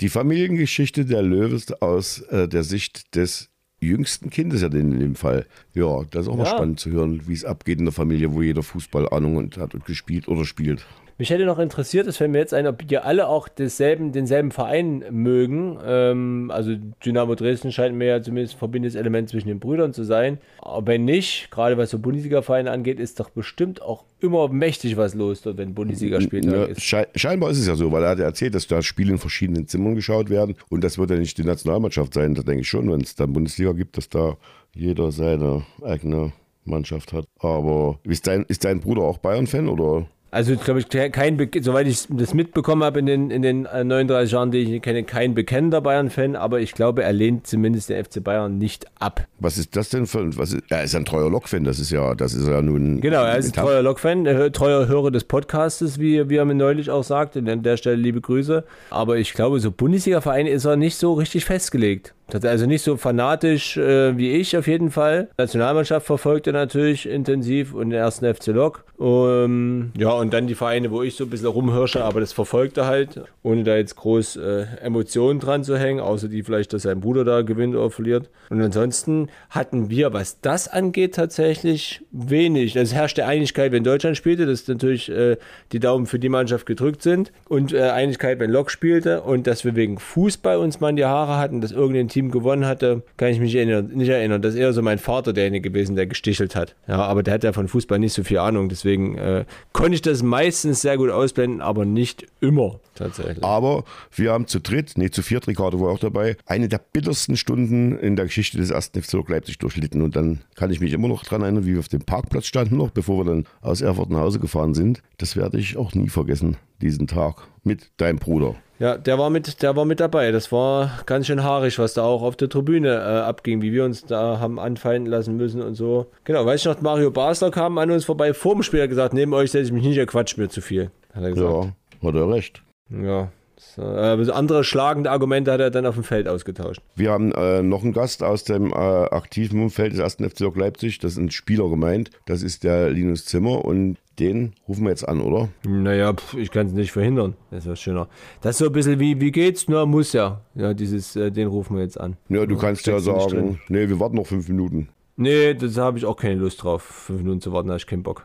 Die Familiengeschichte der Löwes aus äh, der Sicht des jüngsten Kindes ja in dem Fall. Ja, das ist auch mal Ja. spannend zu hören, wie es abgeht in der Familie, wo jeder Fußball Ahnung und hat und gespielt oder spielt. Mich hätte noch interessiert, es fällt mir jetzt ein, ob ihr alle auch desselben, denselben Verein mögen. Ähm, also Dynamo Dresden scheint mir ja zumindest ein verbindendes Element zwischen den Brüdern zu sein. Aber wenn nicht, gerade was so Bundesliga-Vereine angeht, ist doch bestimmt auch immer mächtig was los dort, wenn Bundesliga-Spieltag Ja, ist. schei scheinbar ist es ja so, weil er hat ja erzählt, dass da Spiele in verschiedenen Zimmern geschaut werden und das wird ja nicht die Nationalmannschaft sein. Da denke ich schon, wenn es dann Bundesliga gibt, dass da jeder seine eigene Mannschaft hat. Aber ist dein, ist dein Bruder auch Bayern-Fan oder? Also, glaube ich, kein, Be- soweit ich das mitbekommen habe in den, in den äh, 39 Jahren, die ich kenne, kein bekennender Bayern-Fan, aber ich glaube, er lehnt zumindest den FC Bayern nicht ab. Was ist das denn für was ist, Er ist ein treuer Lok-Fan, das ist ja, das ist ja nun. Genau, er ist ein treuer Lok-Fan, äh, treuer Hörer des Podcastes, wie, wie er mir neulich auch sagte. An der Stelle liebe Grüße. Aber ich glaube, so Bundesliga-Verein ist er nicht so richtig festgelegt. Also nicht so fanatisch äh, wie ich auf jeden Fall. Nationalmannschaft verfolgt er natürlich intensiv und den ersten FC Lok. Ähm, ja, und dann die Vereine, wo ich so ein bisschen rumhirsche, aber das verfolgt er halt, ohne da jetzt groß äh, Emotionen dran zu hängen, außer die vielleicht, dass sein Bruder da gewinnt oder verliert. Und ansonsten hatten wir, was das angeht, tatsächlich wenig. Es herrschte Einigkeit, wenn Deutschland spielte, dass natürlich äh, die Daumen für die Mannschaft gedrückt sind und äh, Einigkeit, wenn Lok spielte und dass wir wegen Fußball uns mal in die Haare hatten, dass irgendein Team gewonnen hatte, kann ich mich erinnern, nicht erinnern. Das ist eher so mein Vater derjenige gewesen, der gestichelt hat. Ja, aber der hat ja von Fußball nicht so viel Ahnung, deswegen äh, konnte ich das meistens sehr gut ausblenden, aber nicht immer tatsächlich. Aber wir haben zu dritt, nee, zu viert, Ricardo war auch dabei, eine der bittersten Stunden in der Geschichte des ersten FC Leipzig durchlitten. Und dann kann ich mich immer noch dran erinnern, wie wir auf dem Parkplatz standen noch, bevor wir dann aus Erfurt nach Hause gefahren sind. Das werde ich auch nie vergessen, diesen Tag mit deinem Bruder. Ja, der war mit, der war mit dabei. Das war ganz schön haarig, was da auch auf der Tribüne äh, abging, wie wir uns da haben anfallen lassen müssen und so. Genau, weiß ich noch, Mario Basler kam an uns vorbei vor dem Spiel, hat gesagt, neben euch setze ich mich nicht, ihr quatscht mir zu viel. Hat er gesagt. Ja, hat er recht. Ja. So, äh, andere schlagende Argumente hat er dann auf dem Feld ausgetauscht. Wir haben äh, noch einen Gast aus dem äh, aktiven Umfeld des ersten FC Leipzig. Das ist ein Spieler gemeint. Das ist der Linus Zimmer und den rufen wir jetzt an, oder? Naja, pf, ich kann es nicht verhindern. Das ist schöner. Das ist so ein bisschen wie, wie geht's? Na, muss ja. Ja, dieses, äh, den rufen wir jetzt an. Ja, du kannst ja du nicht sagen, nee, wir warten noch fünf Minuten. Nee, das habe ich auch keine Lust drauf. Fünf Minuten zu warten, da habe ich keinen Bock.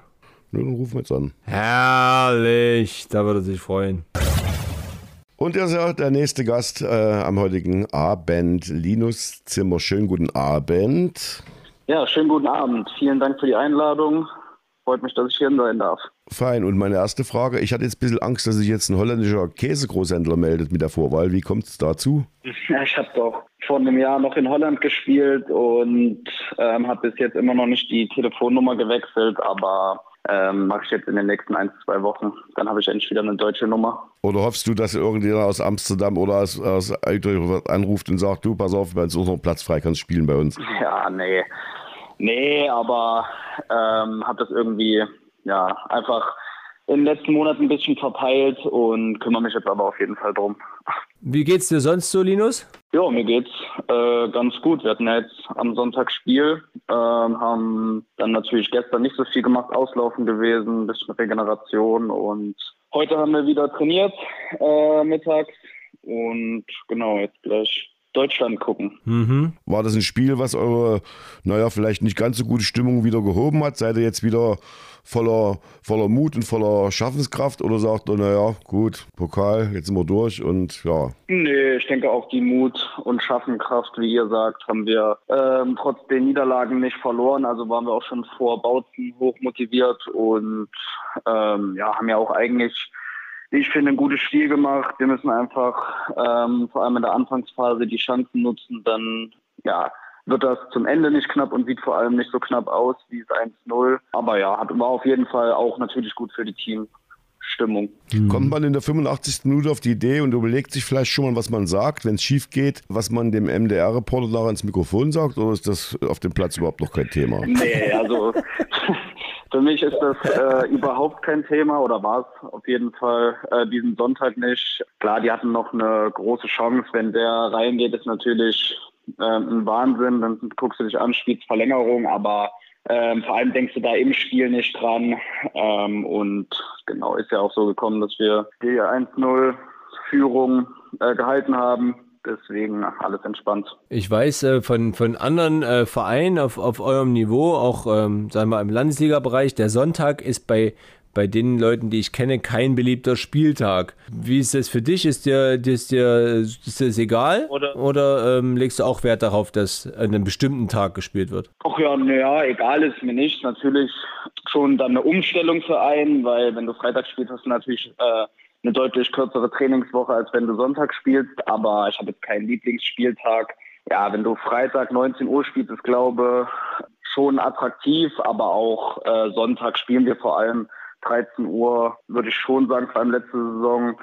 Ja, dann rufen wir jetzt an. Herrlich, da würde er sich freuen. Und er ist ja der nächste Gast äh, am heutigen Abend, Linus Zimmer. Schönen guten Abend. Ja, schönen guten Abend. Vielen Dank für die Einladung. Freut mich, dass ich hier sein darf. Fein. Und meine erste Frage, ich hatte jetzt ein bisschen Angst, dass sich jetzt ein holländischer Käsegroßhändler meldet mit der Vorwahl. Wie kommt es dazu? Ja, ich habe doch vor einem Jahr noch in Holland gespielt und ähm, habe bis jetzt immer noch nicht die Telefonnummer gewechselt, aber ähm, mache ich jetzt in den nächsten ein, zwei Wochen. Dann habe ich endlich wieder eine deutsche Nummer. Oder hoffst du, dass irgendjemand aus Amsterdam oder aus, aus Utrecht anruft und sagt, du, pass auf, bei uns ist noch Platz frei, kannst spielen bei uns? Ja, nee. Nee, aber ähm, habe das irgendwie ja einfach in den letzten Monaten ein bisschen verpeilt und kümmere mich jetzt aber auf jeden Fall drum. Wie geht's dir sonst so, Linus? Ja, mir geht's äh, ganz gut. Wir hatten ja jetzt am Sonntag Spiel, ähm, haben dann natürlich gestern nicht so viel gemacht, auslaufen gewesen, ein bisschen Regeneration und heute haben wir wieder trainiert äh, mittags und genau jetzt gleich Deutschland gucken. Mhm. War das ein Spiel, was eure, naja, vielleicht nicht ganz so gute Stimmung wieder gehoben hat? Seid ihr jetzt wieder voller, voller Mut und voller Schaffenskraft oder sagt ihr, naja, gut, Pokal, jetzt sind wir durch und ja. Nee, ich denke auch die Mut und Schaffenkraft, wie ihr sagt, haben wir ähm, trotz den Niederlagen nicht verloren. Also waren wir auch schon vor Bautzen hoch motiviert und ähm, ja, haben ja auch eigentlich, ich finde, ein gutes Spiel gemacht. Wir müssen einfach ähm, vor allem in der Anfangsphase die Chancen nutzen, dann ja, wird das zum Ende nicht knapp und sieht vor allem nicht so knapp aus wie es 1-0. Aber ja, hat, war auf jeden Fall auch natürlich gut für die Teamstimmung. Kommt man in der 85. Minute auf die Idee und überlegt sich vielleicht schon mal, was man sagt, wenn es schief geht, was man dem MDR-Reporter nachher ins Mikrofon sagt, oder ist das auf dem Platz überhaupt noch kein Thema? Nee, also für mich ist das äh, überhaupt kein Thema oder war es auf jeden Fall äh, diesen Sonntag nicht. Klar, die hatten noch eine große Chance. Wenn der reingeht, ist natürlich ähm, ein Wahnsinn. Dann guckst du dich an, spielst Verlängerung, aber ähm, vor allem denkst du da im Spiel nicht dran. Ähm, und genau, ist ja auch so gekommen, dass wir die 1-0 Führung äh, gehalten haben. Deswegen alles entspannt. Ich weiß äh, von, von anderen äh, Vereinen auf, auf eurem Niveau, auch ähm, sagen wir im Landesliga-Bereich, der Sonntag ist bei, bei den Leuten, die ich kenne, kein beliebter Spieltag. Wie ist das für dich? Ist dir, ist dir ist das egal? Oder- Oder ähm, legst du auch Wert darauf, dass an einem bestimmten Tag gespielt wird? Ach ja, naja, egal ist mir nicht. Natürlich schon dann eine Umstellung für einen, weil wenn du Freitag spielst, hast du natürlich äh, eine deutlich kürzere Trainingswoche, als wenn du Sonntag spielst. Aber ich habe jetzt keinen Lieblingsspieltag. Ja, wenn du Freitag 19 Uhr spielst, ist glaube schon attraktiv, aber auch äh, Sonntag spielen wir vor allem 13 Uhr, würde ich schon sagen, vor allem letzte Saison.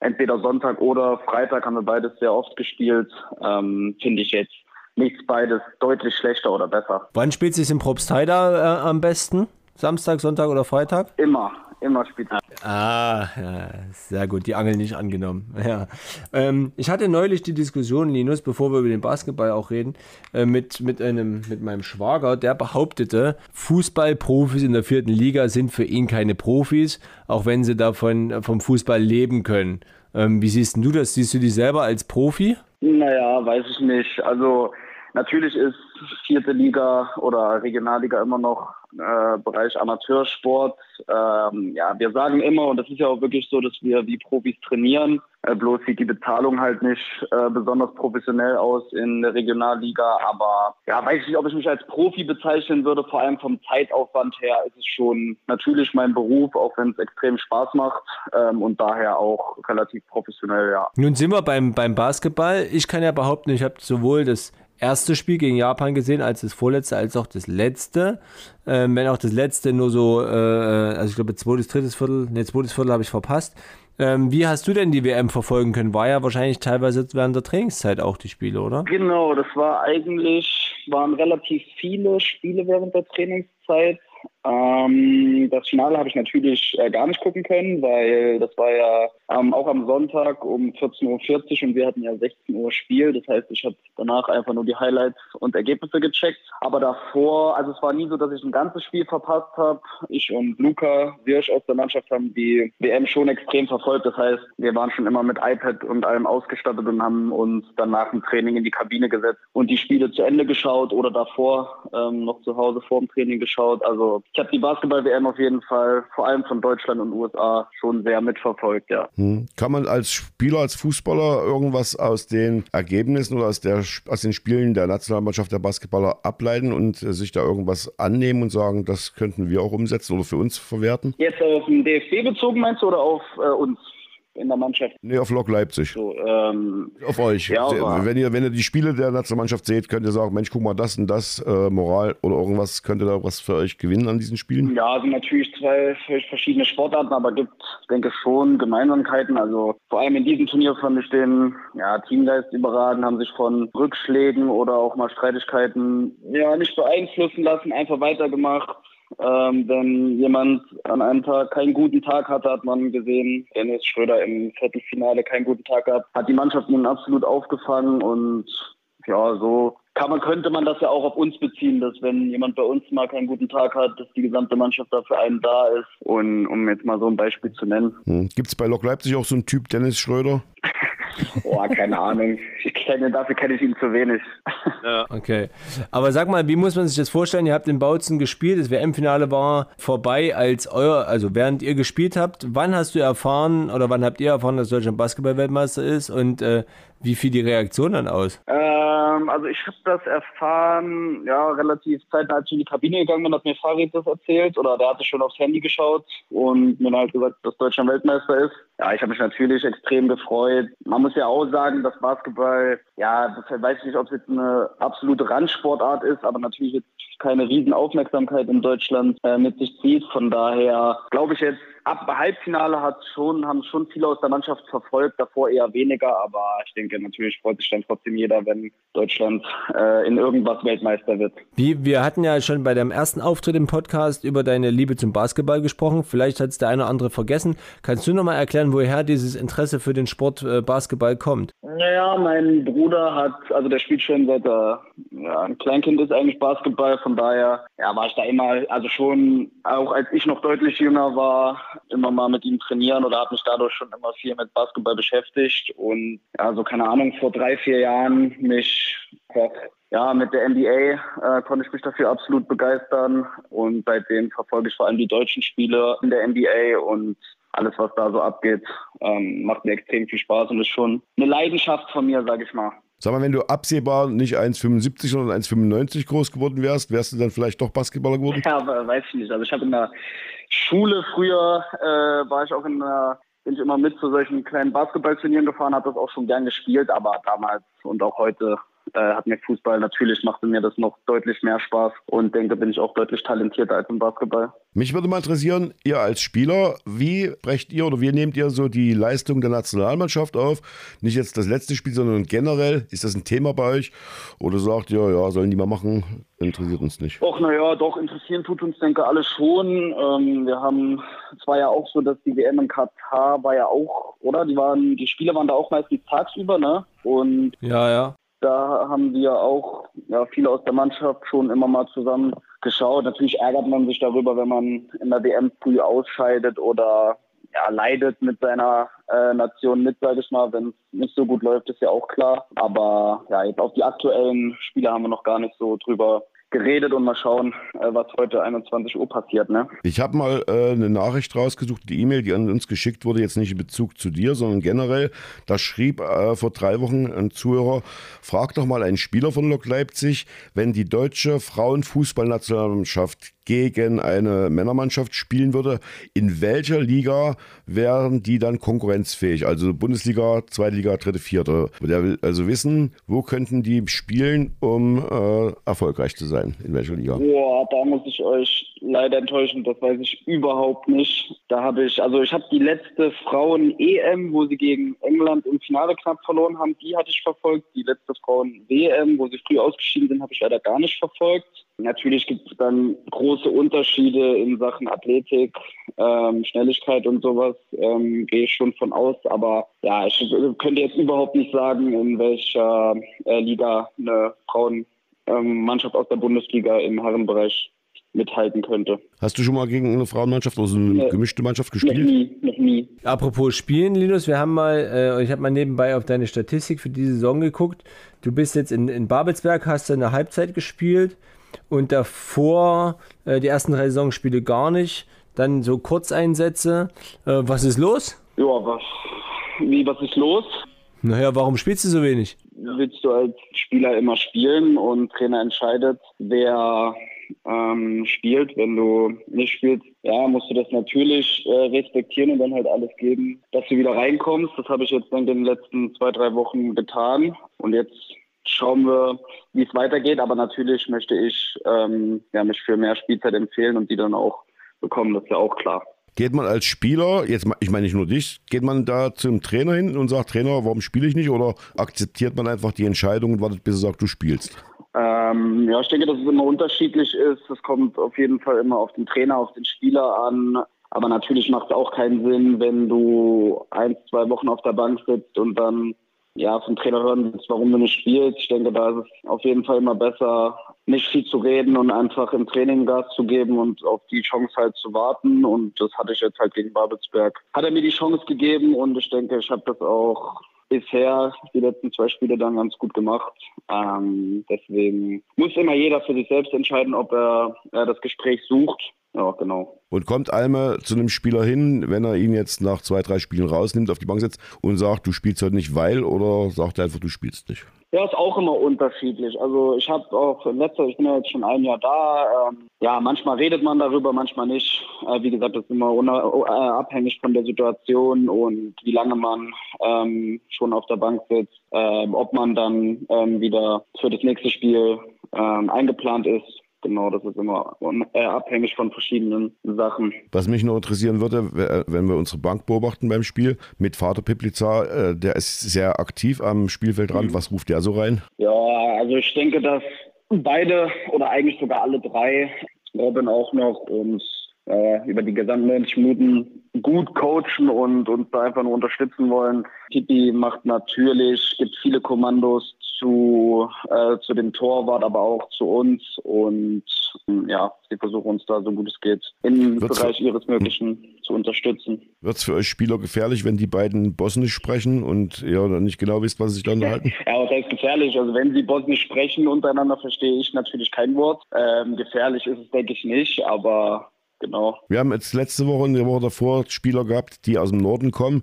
Entweder Sonntag oder Freitag haben wir beides sehr oft gespielt. Ähm, Finde ich jetzt nichts beides deutlich schlechter oder besser. Wann spielt sich in Probstheida äh, am besten? Samstag, Sonntag oder Freitag? Immer, immer spielt Ah, ja, sehr gut, die Angel nicht angenommen. Ja. Ähm, ich hatte neulich die Diskussion, Linus, bevor wir über den Basketball auch reden, äh, mit, mit, einem, mit meinem Schwager, der behauptete, Fußballprofis in der vierten Liga sind für ihn keine Profis, auch wenn sie davon vom Fußball leben können. Ähm, wie siehst du das? Siehst du dich selber als Profi? Naja, weiß ich nicht. Also natürlich ist vierte Liga oder Regionalliga immer noch äh, Bereich Amateursport. Ähm, ja, wir sagen immer, und das ist ja auch wirklich so, dass wir wie Profis trainieren. Äh, bloß sieht die Bezahlung halt nicht äh, besonders professionell aus in der Regionalliga. Aber ja, weiß ich nicht, ob ich mich als Profi bezeichnen würde. Vor allem vom Zeitaufwand her ist es schon natürlich mein Beruf, auch wenn es extrem Spaß macht ähm, und daher auch relativ professionell, ja. Nun sind wir beim, beim Basketball. Ich kann ja behaupten, ich habe sowohl das erste Spiel gegen Japan gesehen, als das vorletzte, als auch das letzte. Ähm, wenn auch das letzte nur so, äh, also ich glaube, zweites, drittes Viertel, ne, zweites Viertel habe ich verpasst. Ähm, wie hast du denn die WM verfolgen können? War ja wahrscheinlich teilweise während der Trainingszeit auch die Spiele, oder? Genau, das war eigentlich, waren relativ viele Spiele während der Trainingszeit. Ähm, das Finale habe ich natürlich äh, gar nicht gucken können, weil das war ja ähm, auch am Sonntag um 14.40 Uhr und wir hatten ja 16 Uhr Spiel. Das heißt, ich habe danach einfach nur die Highlights und Ergebnisse gecheckt. Aber davor, also es war nie so, dass ich ein ganzes Spiel verpasst habe. Ich und Luca Wirsch aus der Mannschaft haben die WM schon extrem verfolgt. Das heißt, wir waren schon immer mit iPad und allem ausgestattet und haben uns dann nach dem Training in die Kabine gesetzt und die Spiele zu Ende geschaut oder davor ähm, noch zu Hause vor dem Training geschaut. Also ich habe die Basketball-WM auf jeden Fall, vor allem von Deutschland und USA, schon sehr mitverfolgt, ja. Hm. Kann man als Spieler, als Fußballer irgendwas aus den Ergebnissen oder aus, der, aus den Spielen der Nationalmannschaft der Basketballer ableiten und äh, sich da irgendwas annehmen und sagen, das könnten wir auch umsetzen oder für uns verwerten? Jetzt auf den DFB bezogen meinst du oder auf äh, uns? In der Mannschaft. Nee, auf Lok Leipzig. So, ähm, auf euch. Ja, wenn, ihr, wenn ihr die Spiele der Nationalmannschaft seht, könnt ihr sagen, Mensch, guck mal, das und das, äh, Moral oder irgendwas, könnt ihr da was für euch gewinnen an diesen Spielen? Ja, also natürlich zwei verschiedene Sportarten, aber gibt, denke ich, schon Gemeinsamkeiten. Also vor allem in diesem Turnier fand ich den ja, Teamgeist überragend, haben sich von Rückschlägen oder auch mal Streitigkeiten ja nicht beeinflussen lassen, einfach weitergemacht ähm, wenn jemand an einem Tag keinen guten Tag hatte, hat man gesehen, Dennis Schröder im Viertelfinale keinen guten Tag gehabt, hat die Mannschaft nun absolut aufgefangen und ja, so kann man, könnte man das ja auch auf uns beziehen, dass wenn jemand bei uns mal keinen guten Tag hat, dass die gesamte Mannschaft dafür einen da ist. Und um jetzt mal so ein Beispiel zu nennen. Hm. Gibt es bei Lok Leipzig auch so einen Typ Dennis Schröder? Boah, keine Ahnung. Ich kenne, dafür kenne ich ihn zu wenig. Ja. Okay. Aber sag mal, wie muss man sich das vorstellen? Ihr habt in Bautzen gespielt, das WM-Finale war vorbei, als euer, also während ihr gespielt habt. Wann hast du erfahren oder wann habt ihr erfahren, dass Deutschland Basketball-Weltmeister ist und äh, wie fiel die Reaktion dann aus? Ähm, also ich habe das erfahren, ja, relativ zeitnah, als ich in die Kabine gegangen bin, hat mir Farid das erzählt oder der hatte schon aufs Handy geschaut und mir halt gesagt, dass Deutschland Weltmeister ist. Ja, ich habe mich natürlich extrem gefreut. Man muss ja auch sagen, dass Basketball, ja, das weiß ich nicht, ob es jetzt eine absolute Randsportart ist, aber natürlich jetzt keine Riesenaufmerksamkeit in Deutschland äh, mit sich zieht. Von daher glaube ich jetzt, ab Halbfinale hat schon, haben schon viele aus der Mannschaft verfolgt, davor eher weniger, aber ich denke natürlich freut sich dann trotzdem jeder, wenn Deutschland äh, in irgendwas Weltmeister wird. Wie, wir hatten ja schon bei deinem ersten Auftritt im Podcast über deine Liebe zum Basketball gesprochen. Vielleicht hat es der eine oder andere vergessen. Kannst du nochmal erklären, woher dieses Interesse für den Sport äh, Basketball kommt? Naja, mein Bruder hat, also der spielt schon seit er ja, ein Kleinkind ist eigentlich Basketball, von daher ja, war ich da immer, also schon, auch als ich noch deutlich jünger war, immer mal mit ihm trainieren oder habe mich dadurch schon immer viel mit Basketball beschäftigt und ja, so keine Ahnung, vor drei, vier Jahren mich ja, mit der NBA äh, konnte ich mich dafür absolut begeistern und seitdem verfolge ich vor allem die deutschen Spiele in der NBA und alles, was da so abgeht, ähm, macht mir extrem viel Spaß und ist schon eine Leidenschaft von mir, sage ich mal. Sag mal, wenn du absehbar nicht 1,75, sondern 1,95 groß geworden wärst, wärst du dann vielleicht doch Basketballer geworden? Ja, weiß ich nicht. Also ich habe in der Schule früher, äh, war ich auch in der, bin ich immer mit zu solchen kleinen Basketballturnieren gefahren, habe das auch schon gern gespielt, aber damals und auch heute äh, hat mir Fußball natürlich machte mir das noch deutlich mehr Spaß und denke, bin ich auch deutlich talentierter als im Basketball. Mich würde mal interessieren, ihr als Spieler, wie brecht ihr oder wie nehmt ihr so die Leistung der Nationalmannschaft auf? Nicht jetzt das letzte Spiel, sondern generell. Ist das ein Thema bei euch? Oder sagt ihr, ja, sollen die mal machen? Interessiert uns nicht. Doch, naja, doch, interessieren tut uns, denke alle schon. Ähm, wir haben, es war ja auch so, dass die WM in Katar war ja auch, oder? Die waren, die Spiele waren da auch meistens tagsüber, ne? Und ja, ja. Da haben wir auch ja, viele aus der Mannschaft schon immer mal zusammen geschaut. Natürlich ärgert man sich darüber, wenn man in der WM früh ausscheidet oder ja, leidet mit seiner äh, Nation mit, sage ich mal. Wenn es nicht so gut läuft, ist ja auch klar. Aber ja, jetzt auf die aktuellen Spiele haben wir noch gar nicht so drüber geredet und mal schauen, äh, was heute 21 Uhr passiert. Ne? Ich habe mal äh, eine Nachricht rausgesucht, die E-Mail, die an uns geschickt wurde, jetzt nicht in Bezug zu dir, sondern generell. Da schrieb äh, vor drei Wochen ein Zuhörer, frag doch mal einen Spieler von Lok Leipzig, wenn die deutsche Frauenfußballnationalmannschaft gegen eine Männermannschaft spielen würde, in welcher Liga wären die dann konkurrenzfähig? Also Bundesliga, zweite Liga, dritte, vierte. Der will also wissen, wo könnten die spielen, um äh, erfolgreich zu sein? In welcher Liga? Boah, da muss ich euch leider enttäuschend, das weiß ich überhaupt nicht. Da habe ich, also ich habe die letzte Frauen-EM, wo sie gegen England im Finale knapp verloren haben, die hatte ich verfolgt. Die letzte Frauen-WM, wo sie früh ausgeschieden sind, habe ich leider gar nicht verfolgt. Natürlich gibt es dann große Unterschiede in Sachen Athletik, ähm, Schnelligkeit und sowas, ähm, gehe ich schon von aus. Aber ja, ich könnte jetzt überhaupt nicht sagen, in welcher äh, Liga eine Frauenmannschaft ähm, aus der Bundesliga im Herrenbereich mithalten könnte. Hast du schon mal gegen eine Frauenmannschaft oder so eine äh, gemischte Mannschaft gespielt? Noch nie, noch nie. Apropos Spielen, Linus, wir haben mal, äh, ich habe mal nebenbei auf deine Statistik für diese Saison geguckt. Du bist jetzt in, in Babelsberg, hast du eine Halbzeit gespielt und davor äh, die ersten drei Saisonspiele gar nicht. Dann so Kurzeinsätze. Äh, was ist los? Ja, was, wie, was ist los? Naja, warum spielst du so wenig? Willst du als Spieler immer spielen und Trainer entscheidet, wer ähm, spielt. Wenn du nicht spielst, ja, musst du das natürlich äh, respektieren und dann halt alles geben, dass du wieder reinkommst. Das habe ich jetzt in den letzten zwei, drei Wochen getan. Und jetzt schauen wir, wie es weitergeht. Aber natürlich möchte ich ähm, ja, mich für mehr Spielzeit empfehlen und die dann auch bekommen. Das ist ja auch klar. Geht man als Spieler, jetzt ich meine nicht nur dich, geht man da zum Trainer hin und sagt, Trainer, warum spiele ich nicht? Oder akzeptiert man einfach die Entscheidung und wartet, bis er sagt, du spielst? Ähm, ja, ich denke, dass es immer unterschiedlich ist. Es kommt auf jeden Fall immer auf den Trainer, auf den Spieler an. Aber natürlich macht es auch keinen Sinn, wenn du ein, zwei Wochen auf der Bank sitzt und dann ja, vom Trainer hören willst, warum du nicht spielst. Ich denke, da ist es auf jeden Fall immer besser, nicht viel zu reden und einfach im Training Gas zu geben und auf die Chance halt zu warten. Und das hatte ich jetzt halt gegen Babelsberg. Hat er mir die Chance gegeben und ich denke, ich habe das auch bisher die letzten zwei Spiele dann ganz gut gemacht. Ähm, deswegen muss immer jeder für sich selbst entscheiden, ob er, er das Gespräch sucht. Ja, genau. Und kommt Alme zu einem Spieler hin, wenn er ihn jetzt nach zwei, drei Spielen rausnimmt, auf die Bank setzt und sagt, du spielst heute nicht, weil, oder sagt er einfach, du spielst nicht? Ja, ist auch immer unterschiedlich. Also ich habe auch letzter, ich bin ja jetzt schon ein Jahr da. Ähm, ja, manchmal redet man darüber, manchmal nicht. Äh, wie gesagt, das ist immer äh, abhängig von der Situation und wie lange man ähm, schon auf der Bank sitzt, äh, ob man dann ähm, wieder für das nächste Spiel ähm, eingeplant ist genau, das ist immer äh, abhängig von verschiedenen Sachen. Was mich noch interessieren würde, wenn wir unsere Bank beobachten beim Spiel mit Vater Piplica, äh, der ist sehr aktiv am Spielfeldrand. Mhm. Was ruft der so rein? Ja, also ich denke, dass beide oder eigentlich sogar alle drei, Robin auch noch, uns äh, über die gesamten 90 Minuten gut coachen und uns da einfach nur unterstützen wollen. Tipi macht natürlich, gibt viele Kommandos zu, äh, zu dem Torwart, aber auch zu uns. Und ähm, ja, sie versuchen uns da so gut es geht im Wird's Bereich ihres Möglichen zu unterstützen. Wird es für euch Spieler gefährlich, wenn die beiden Bosnisch sprechen und ihr ja, nicht genau wisst, was sie sich da unterhalten? ja, was heißt gefährlich? Also wenn sie Bosnisch sprechen untereinander, verstehe ich natürlich kein Wort. Ähm, gefährlich ist es, denke ich, nicht, aber genau. Wir haben jetzt letzte Woche und die Woche davor Spieler gehabt, die aus dem Norden kommen,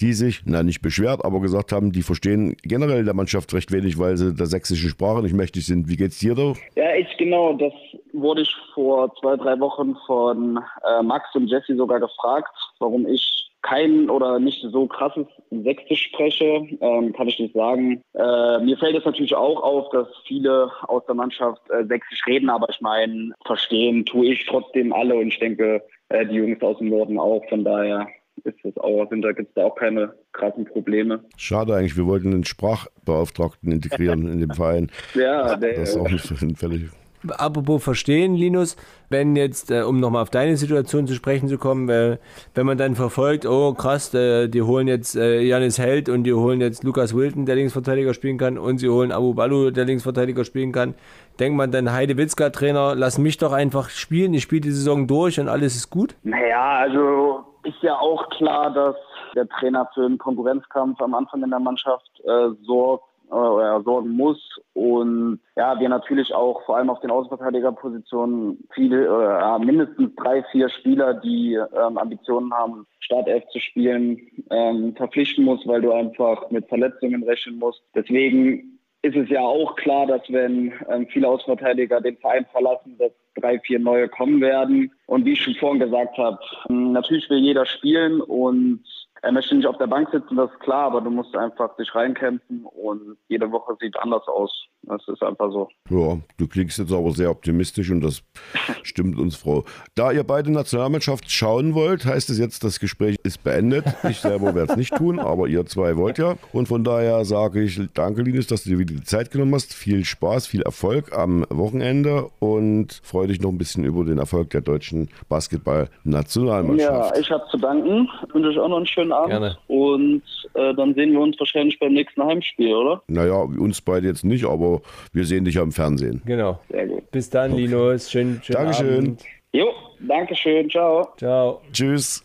die sich, na nicht beschwert, aber gesagt haben, die verstehen generell der Mannschaft recht wenig, weil sie der sächsischen Sprache nicht mächtig sind. Wie geht's dir da? Ja, ich genau. Das wurde ich vor zwei, drei Wochen von äh, Max und Jesse sogar gefragt, warum ich kein oder nicht so krasses Sächsisch spreche, ähm, kann ich nicht sagen. Äh, mir fällt es natürlich auch auf, dass viele aus der Mannschaft äh, Sächsisch reden, aber ich meine, verstehen tue ich trotzdem alle und ich denke, äh, die Jungs aus dem Norden auch. Von daher ist es auch, sind da gibt es da auch keine krassen Probleme. Schade eigentlich, wir wollten einen Sprachbeauftragten integrieren in dem Verein. Ja, der, das ist auch nicht völlig apropos verstehen, Linus, wenn jetzt, äh, um nochmal auf deine Situation zu sprechen zu kommen, äh, wenn man dann verfolgt, oh krass, äh, die holen jetzt äh, Janis Held und die holen jetzt Lukas Wilton, der Linksverteidiger spielen kann, und sie holen Abu Balu, der Linksverteidiger spielen kann, denkt man dann, Heide Witzka, Trainer, lass mich doch einfach spielen, ich spiele die Saison durch und alles ist gut? Naja, also ist ja auch klar, dass der Trainer für einen Konkurrenzkampf am Anfang in der Mannschaft äh, sorgt äh, sorgen muss. Und ja, wir natürlich auch vor allem auf den Außenverteidigerpositionen viele, äh, mindestens drei, vier Spieler, die ähm, Ambitionen haben, Startelf zu spielen, ähm, verpflichten muss, weil du einfach mit Verletzungen rechnen musst. Deswegen ist es ja auch klar, dass wenn ähm, viele Außenverteidiger den Verein verlassen, dass drei, vier neue kommen werden. Und wie ich schon vorhin gesagt habe, natürlich will jeder spielen und er möchte nicht auf der Bank sitzen, das ist klar, aber du musst einfach dich reinkämpfen und jede Woche sieht anders aus. Das ist einfach so. Ja, du klingst jetzt aber sehr optimistisch und das stimmt uns froh. Da ihr beide Nationalmannschaft schauen wollt, heißt es jetzt, das Gespräch ist beendet. Ich selber werde es nicht tun, aber ihr zwei wollt ja. Und von daher sage ich danke, Linus, dass du dir wieder die Zeit genommen hast. Viel Spaß, viel Erfolg am Wochenende und freue dich noch ein bisschen über den Erfolg der deutschen Basketball-Nationalmannschaft. Ja, ich habe zu danken. Ich wünsche euch auch noch einen schönen Abend. Gerne. Und äh, dann sehen wir uns wahrscheinlich beim nächsten Heimspiel, oder? Naja, uns beide jetzt nicht, aber wir sehen dich ja im Fernsehen. Genau. Sehr gut. Bis dann, Linus. Schön, schönen Dankeschön. Abend. Jo, Dankeschön. Ciao. Ciao. Tschüss.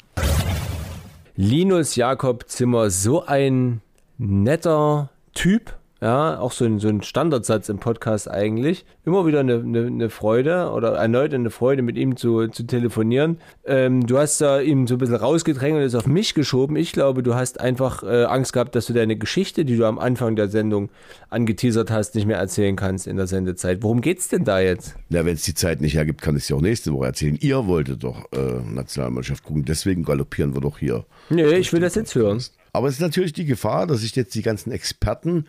Linus Jakob Zimmer, so ein netter Typ. Ja, auch so ein, so ein Standardsatz im Podcast eigentlich. Immer wieder eine, eine, eine Freude oder erneut eine Freude, mit ihm zu, zu telefonieren. Ähm, du hast da ihm so ein bisschen rausgedrängt und es auf mich geschoben. Ich glaube, du hast einfach äh, Angst gehabt, dass du deine Geschichte, die du am Anfang der Sendung angeteasert hast, nicht mehr erzählen kannst in der Sendezeit. Worum geht's denn da jetzt? Na, wenn es die Zeit nicht hergibt, kann ich es ja auch nächste Woche erzählen. Ihr wolltet doch äh, Nationalmannschaft gucken, deswegen galoppieren wir doch hier. Nee, ich will das jetzt hören. Aber es ist natürlich die Gefahr, dass sich jetzt die ganzen Experten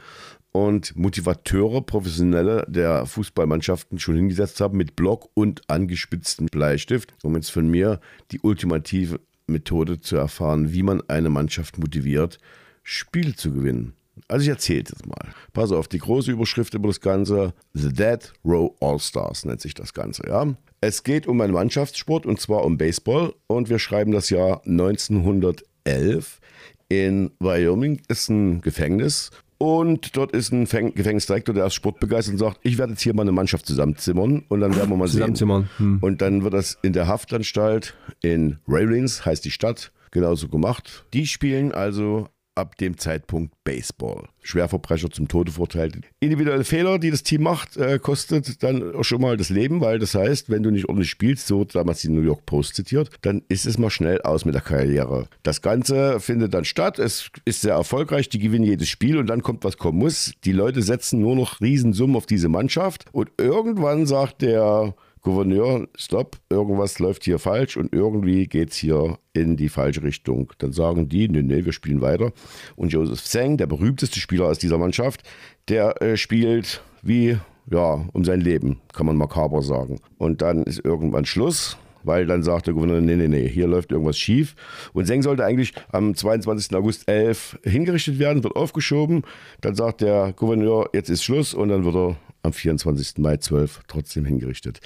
und Motivateure, Professionelle der Fußballmannschaften schon hingesetzt haben mit Block und angespitztem Bleistift, um jetzt von mir die ultimative Methode zu erfahren, wie man eine Mannschaft motiviert, Spiele zu gewinnen. Also ich erzähle das mal. Pass auf, die große Überschrift über das Ganze, The Dead Row All-Stars nennt sich das Ganze, ja. Es geht um einen Mannschaftssport und zwar um Baseball und wir schreiben das Jahr 1911. In Wyoming ist ein Gefängnis und dort ist ein Fäng- Gefängnisdirektor, der ist sportbegeistert und sagt, ich werde jetzt hier mal eine Mannschaft zusammenzimmern und dann werden wir mal sehen. Zusammenzimmern. Hm. Und dann wird das in der Haftanstalt in Railings, heißt die Stadt, genauso gemacht. Die spielen also ab dem Zeitpunkt Baseball. Schwerverbrecher zum Tode verurteilt. Individuelle Fehler, die das Team macht, äh, kostet dann auch schon mal das Leben, weil das heißt, wenn du nicht ordentlich spielst, so damals die New York Post zitiert, dann ist es mal schnell aus mit der Karriere. Das Ganze findet dann statt, es ist sehr erfolgreich, die gewinnen jedes Spiel und dann kommt, was kommen muss. Die Leute setzen nur noch Riesensummen auf diese Mannschaft und irgendwann sagt der Gouverneur, stopp, irgendwas läuft hier falsch und irgendwie geht es hier in die falsche Richtung. Dann sagen die, nee, nee, wir spielen weiter. Und Joseph Zhang, der berühmteste Spieler aus dieser Mannschaft, der äh, spielt wie, ja, um sein Leben, kann man makaber sagen. Und dann ist irgendwann Schluss. Weil dann sagt der Gouverneur, nee, nee, nee, hier läuft irgendwas schief. Und Seng sollte eigentlich am 22. August 11 hingerichtet werden, wird aufgeschoben. Dann sagt der Gouverneur, jetzt ist Schluss und dann wird er am 24. Mai 12 trotzdem hingerichtet.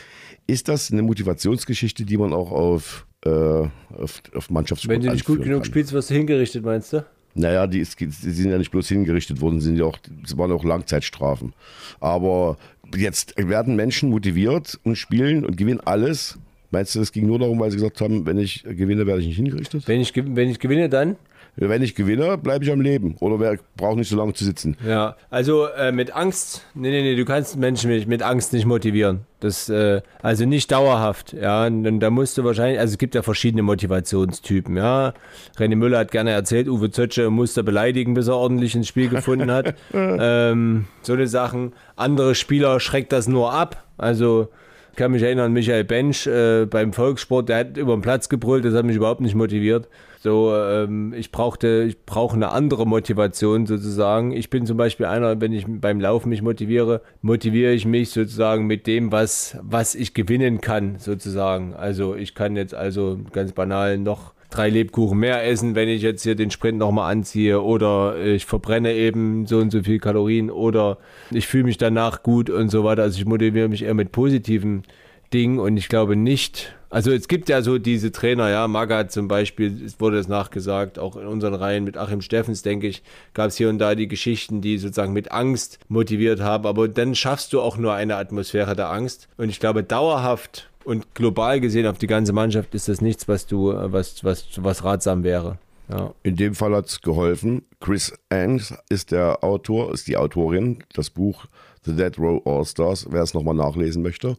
Ist das eine Motivationsgeschichte, die man auch auf, äh, auf, auf Mannschaftssport Wenn du nicht gut genug kann? spielst, wirst du hingerichtet, meinst du? Naja, die, ist, die sind ja nicht bloß hingerichtet worden, sind ja auch, es waren auch Langzeitstrafen. Aber jetzt werden Menschen motiviert und spielen und gewinnen alles. Meinst du, das ging nur darum, weil sie gesagt haben, wenn ich gewinne, werde ich nicht hingerichtet? Wenn ich, wenn ich gewinne, dann? Wenn ich gewinne, bleibe ich am Leben. Oder wer braucht nicht so lange zu sitzen. Ja, also äh, mit Angst, nee, nee, nee, du kannst Menschen mit, mit Angst nicht motivieren. Das, äh, also nicht dauerhaft, ja. Und, da musst du wahrscheinlich, also es gibt ja verschiedene Motivationstypen, ja. René Müller hat gerne erzählt, Uwe Zötsche musste beleidigen, bis er ordentlich ins Spiel gefunden hat. ähm, so eine Sachen. Andere Spieler schreckt das nur ab. Also ich kann mich erinnern, Michael Bench äh, beim Volkssport, der hat über den Platz gebrüllt, das hat mich überhaupt nicht motiviert. So, ähm, ich brauchte, ich brauche eine andere Motivation sozusagen. Ich bin zum Beispiel einer, wenn ich beim Laufen mich motiviere, motiviere ich mich sozusagen mit dem, was, was ich gewinnen kann, sozusagen. Also ich kann jetzt also ganz banal noch drei Lebkuchen mehr essen, wenn ich jetzt hier den Sprint nochmal anziehe oder ich verbrenne eben so und so viel Kalorien oder ich fühle mich danach gut und so weiter. Also ich motiviere mich eher mit positiven Dingen und ich glaube nicht, also es gibt ja so diese Trainer, ja, Magath zum Beispiel, es wurde es nachgesagt, auch in unseren Reihen mit Achim Steffens, denke ich, gab es hier und da die Geschichten, die sozusagen mit Angst motiviert haben, aber dann schaffst du auch nur eine Atmosphäre der Angst und ich glaube dauerhaft und global gesehen auf die ganze Mannschaft ist das nichts, was du, was, was, was ratsam wäre. Ja. In dem Fall hat es geholfen. Chris Anns ist der Autor, ist die Autorin, das Buch The Dead Row All Stars, wer es nochmal nachlesen möchte.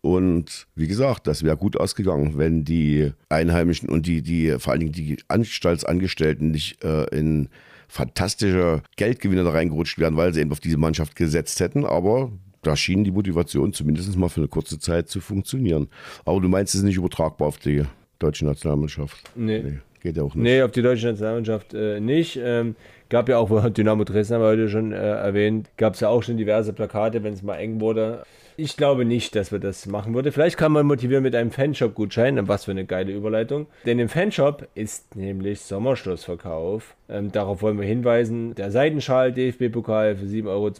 Und wie gesagt, das wäre gut ausgegangen, wenn die Einheimischen und die, die vor allen Dingen die Anstaltsangestellten nicht äh, in fantastische Geldgewinne da reingerutscht wären, weil sie eben auf diese Mannschaft gesetzt hätten. Aber da schien die Motivation zumindest mal für eine kurze Zeit zu funktionieren. Aber du meinst, es ist nicht übertragbar auf die deutsche Nationalmannschaft? Nee. Nee, geht ja auch nicht. Nee, auf die deutsche Nationalmannschaft äh, nicht. Ähm, Gab ja auch, Dynamo Dresden haben wir heute schon äh, erwähnt, gab es ja auch schon diverse Plakate, wenn es mal eng wurde. Ich glaube nicht, dass wir das machen würden. Vielleicht kann man motivieren mit einem Fanshop-Gutschein. Was für eine geile Überleitung. Denn im Fanshop ist nämlich Sommerschlussverkauf. Ähm, darauf wollen wir hinweisen. Der Seitenschal DFB-Pokal für 7,20 Euro.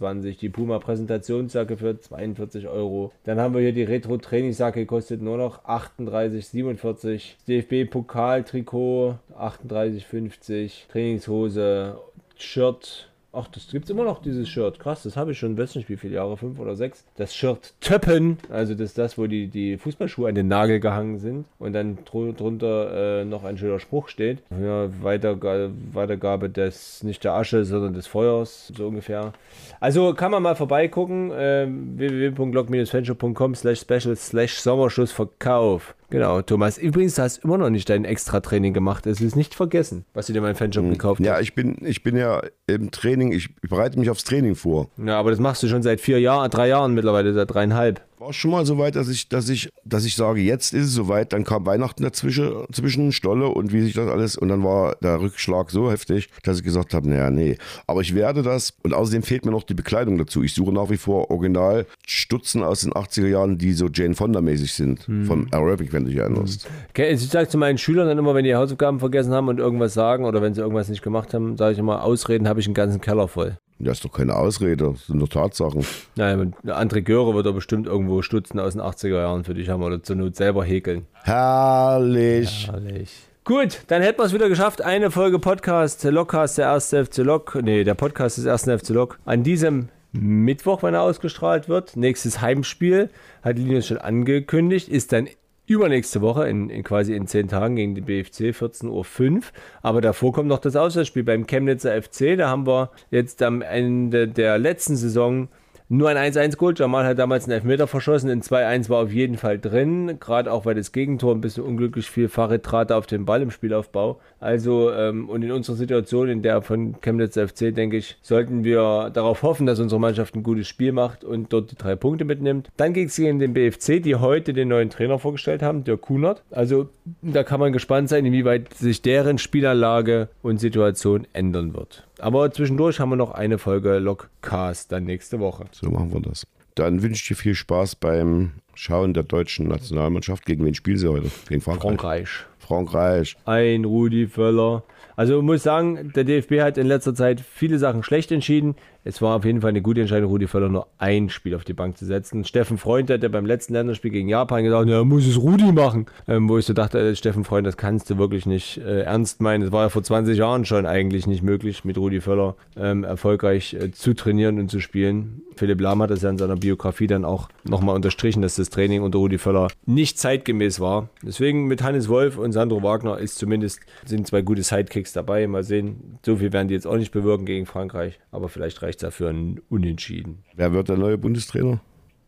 Die Puma Präsentationsjacke für 42 Euro. Dann haben wir hier die Retro-Trainingsjacke, kostet nur noch 38,47. DFB-Pokal-Trikot 38,50. Trainingshose, Shirt Ach, das gibt es immer noch, dieses Shirt. Krass, das habe ich schon, weiß nicht wie viele Jahre, fünf oder sechs. Das Shirt Töppen, also das ist das, wo die, die Fußballschuhe an den Nagel gehangen sind und dann drunter äh, noch ein schöner Spruch steht. Ja, Weitergabe, Weitergabe des, nicht der Asche, sondern des Feuers, so ungefähr. Also kann man mal vorbeigucken, äh, www.blog-fanshop.com slash special slash Sommerschussverkauf. Genau, Thomas. Übrigens, du hast immer noch nicht dein Extra-Training gemacht. Es ist nicht vergessen, was du dir meinen Fanshop hm. gekauft hast. Ja, ich bin, ich bin ja im Training, ich bereite mich aufs Training vor. Ja, aber das machst du schon seit vier Jahren, drei Jahren mittlerweile, seit dreieinhalb war schon mal so weit, dass ich, dass ich, dass ich sage, jetzt ist es soweit. Dann kam Weihnachten dazwischen, zwischen Stolle und wie sich das alles. Und dann war der Rückschlag so heftig, dass ich gesagt habe, naja, nee. Aber ich werde das. Und außerdem fehlt mir noch die Bekleidung dazu. Ich suche nach wie vor Original Stutzen aus den 80er Jahren, die so Jane Fonda-mäßig sind. Hm. Vom Aerobic, wenn du dich erinnerst. Hm. Okay, ich sage zu meinen Schülern dann immer, wenn die Hausaufgaben vergessen haben und irgendwas sagen oder wenn sie irgendwas nicht gemacht haben, sage ich immer, Ausreden habe ich einen ganzen Keller voll. Das ist doch keine Ausrede, das sind doch Tatsachen. Nein, André Göre wird doch bestimmt irgendwo Stutzen aus den 80er Jahren für dich haben oder zur Not selber häkeln. Herrlich. Herrlich. Gut, dann hätten wir es wieder geschafft. Eine Folge Podcast, Lockcast der erste FC Lok, nee, der Podcast des ersten FC Lok. An diesem Mittwoch, wenn er ausgestrahlt wird. Nächstes Heimspiel, hat Linus schon angekündigt, ist dann übernächste Woche, in, in, quasi in zehn Tagen gegen die BFC, 14.05 Uhr. Aber davor kommt noch das Auswärtsspiel beim Chemnitzer FC. Da haben wir jetzt am Ende der letzten Saison nur ein 1-1 geholt. Jamal hat damals einen Elfmeter verschossen. In 2-1 war auf jeden Fall drin. Gerade auch, weil das Gegentor ein bisschen unglücklich viel Farid trat auf den Ball im Spielaufbau. Also, ähm, und in unserer Situation, in der von Chemnitz FC, denke ich, sollten wir darauf hoffen, dass unsere Mannschaft ein gutes Spiel macht und dort die drei Punkte mitnimmt. Dann ging es gegen den BFC, die heute den neuen Trainer vorgestellt haben, der Kunert. Also, da kann man gespannt sein, inwieweit sich deren Spielanlage und Situation ändern wird. Aber zwischendurch haben wir noch eine Folge Lockcast dann nächste Woche. So machen wir das. Dann wünsche ich dir viel Spaß beim Schauen der deutschen Nationalmannschaft. Gegen wen spielen sie heute? Gegen Frankreich. Frankreich. Frankreich. Ein Rudi Völler. Also muss sagen, der DFB hat in letzter Zeit viele Sachen schlecht entschieden. Es war auf jeden Fall eine gute Entscheidung, Rudi Völler nur ein Spiel auf die Bank zu setzen. Steffen Freund hat ja beim letzten Länderspiel gegen Japan gesagt, ja, muss es Rudi machen. Ähm, wo ich so dachte, äh, Steffen Freund, das kannst du wirklich nicht äh, ernst meinen. Es war ja vor 20 Jahren schon eigentlich nicht möglich, mit Rudi Völler ähm, erfolgreich äh, zu trainieren und zu spielen. Philipp Lahm hat das ja in seiner Biografie dann auch nochmal unterstrichen, dass das Training unter Rudi Völler nicht zeitgemäß war. Deswegen mit Hannes Wolf und Sandro Wagner ist zumindest, sind zwei gute Sidekicks dabei. Mal sehen, so viel werden die jetzt auch nicht bewirken gegen Frankreich, aber vielleicht reicht es dafür ein Unentschieden. Wer wird der neue Bundestrainer?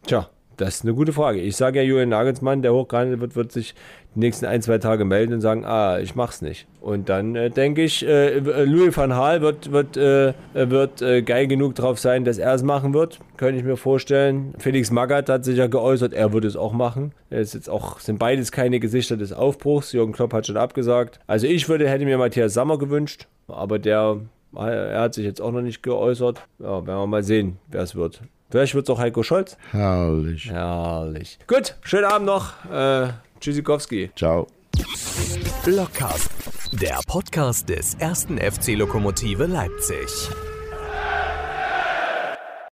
Tja, das ist eine gute Frage. Ich sage ja, Julian Nagelsmann, der hochgehandelt wird, wird sich die nächsten ein, zwei Tage melden und sagen, ah, ich mach's nicht. Und dann äh, denke ich, äh, Louis van Gaal wird, wird, äh, wird äh, geil genug drauf sein, dass er es machen wird. Könnte ich mir vorstellen. Felix Magath hat sich ja geäußert, er würde es auch machen. Es ist auch, sind beides keine Gesichter des Aufbruchs. Jürgen Klopp hat schon abgesagt. Also ich würde, hätte mir Matthias Sammer gewünscht, aber der er hat sich jetzt auch noch nicht geäußert. Ja, werden wir mal sehen, wer es wird. Vielleicht wird es auch Heiko Scholz. Herrlich. Herrlich. Gut, schönen Abend noch. Äh, Tschüssikowski. Ciao. Blockcast, der Podcast des ersten FC Lokomotive Leipzig.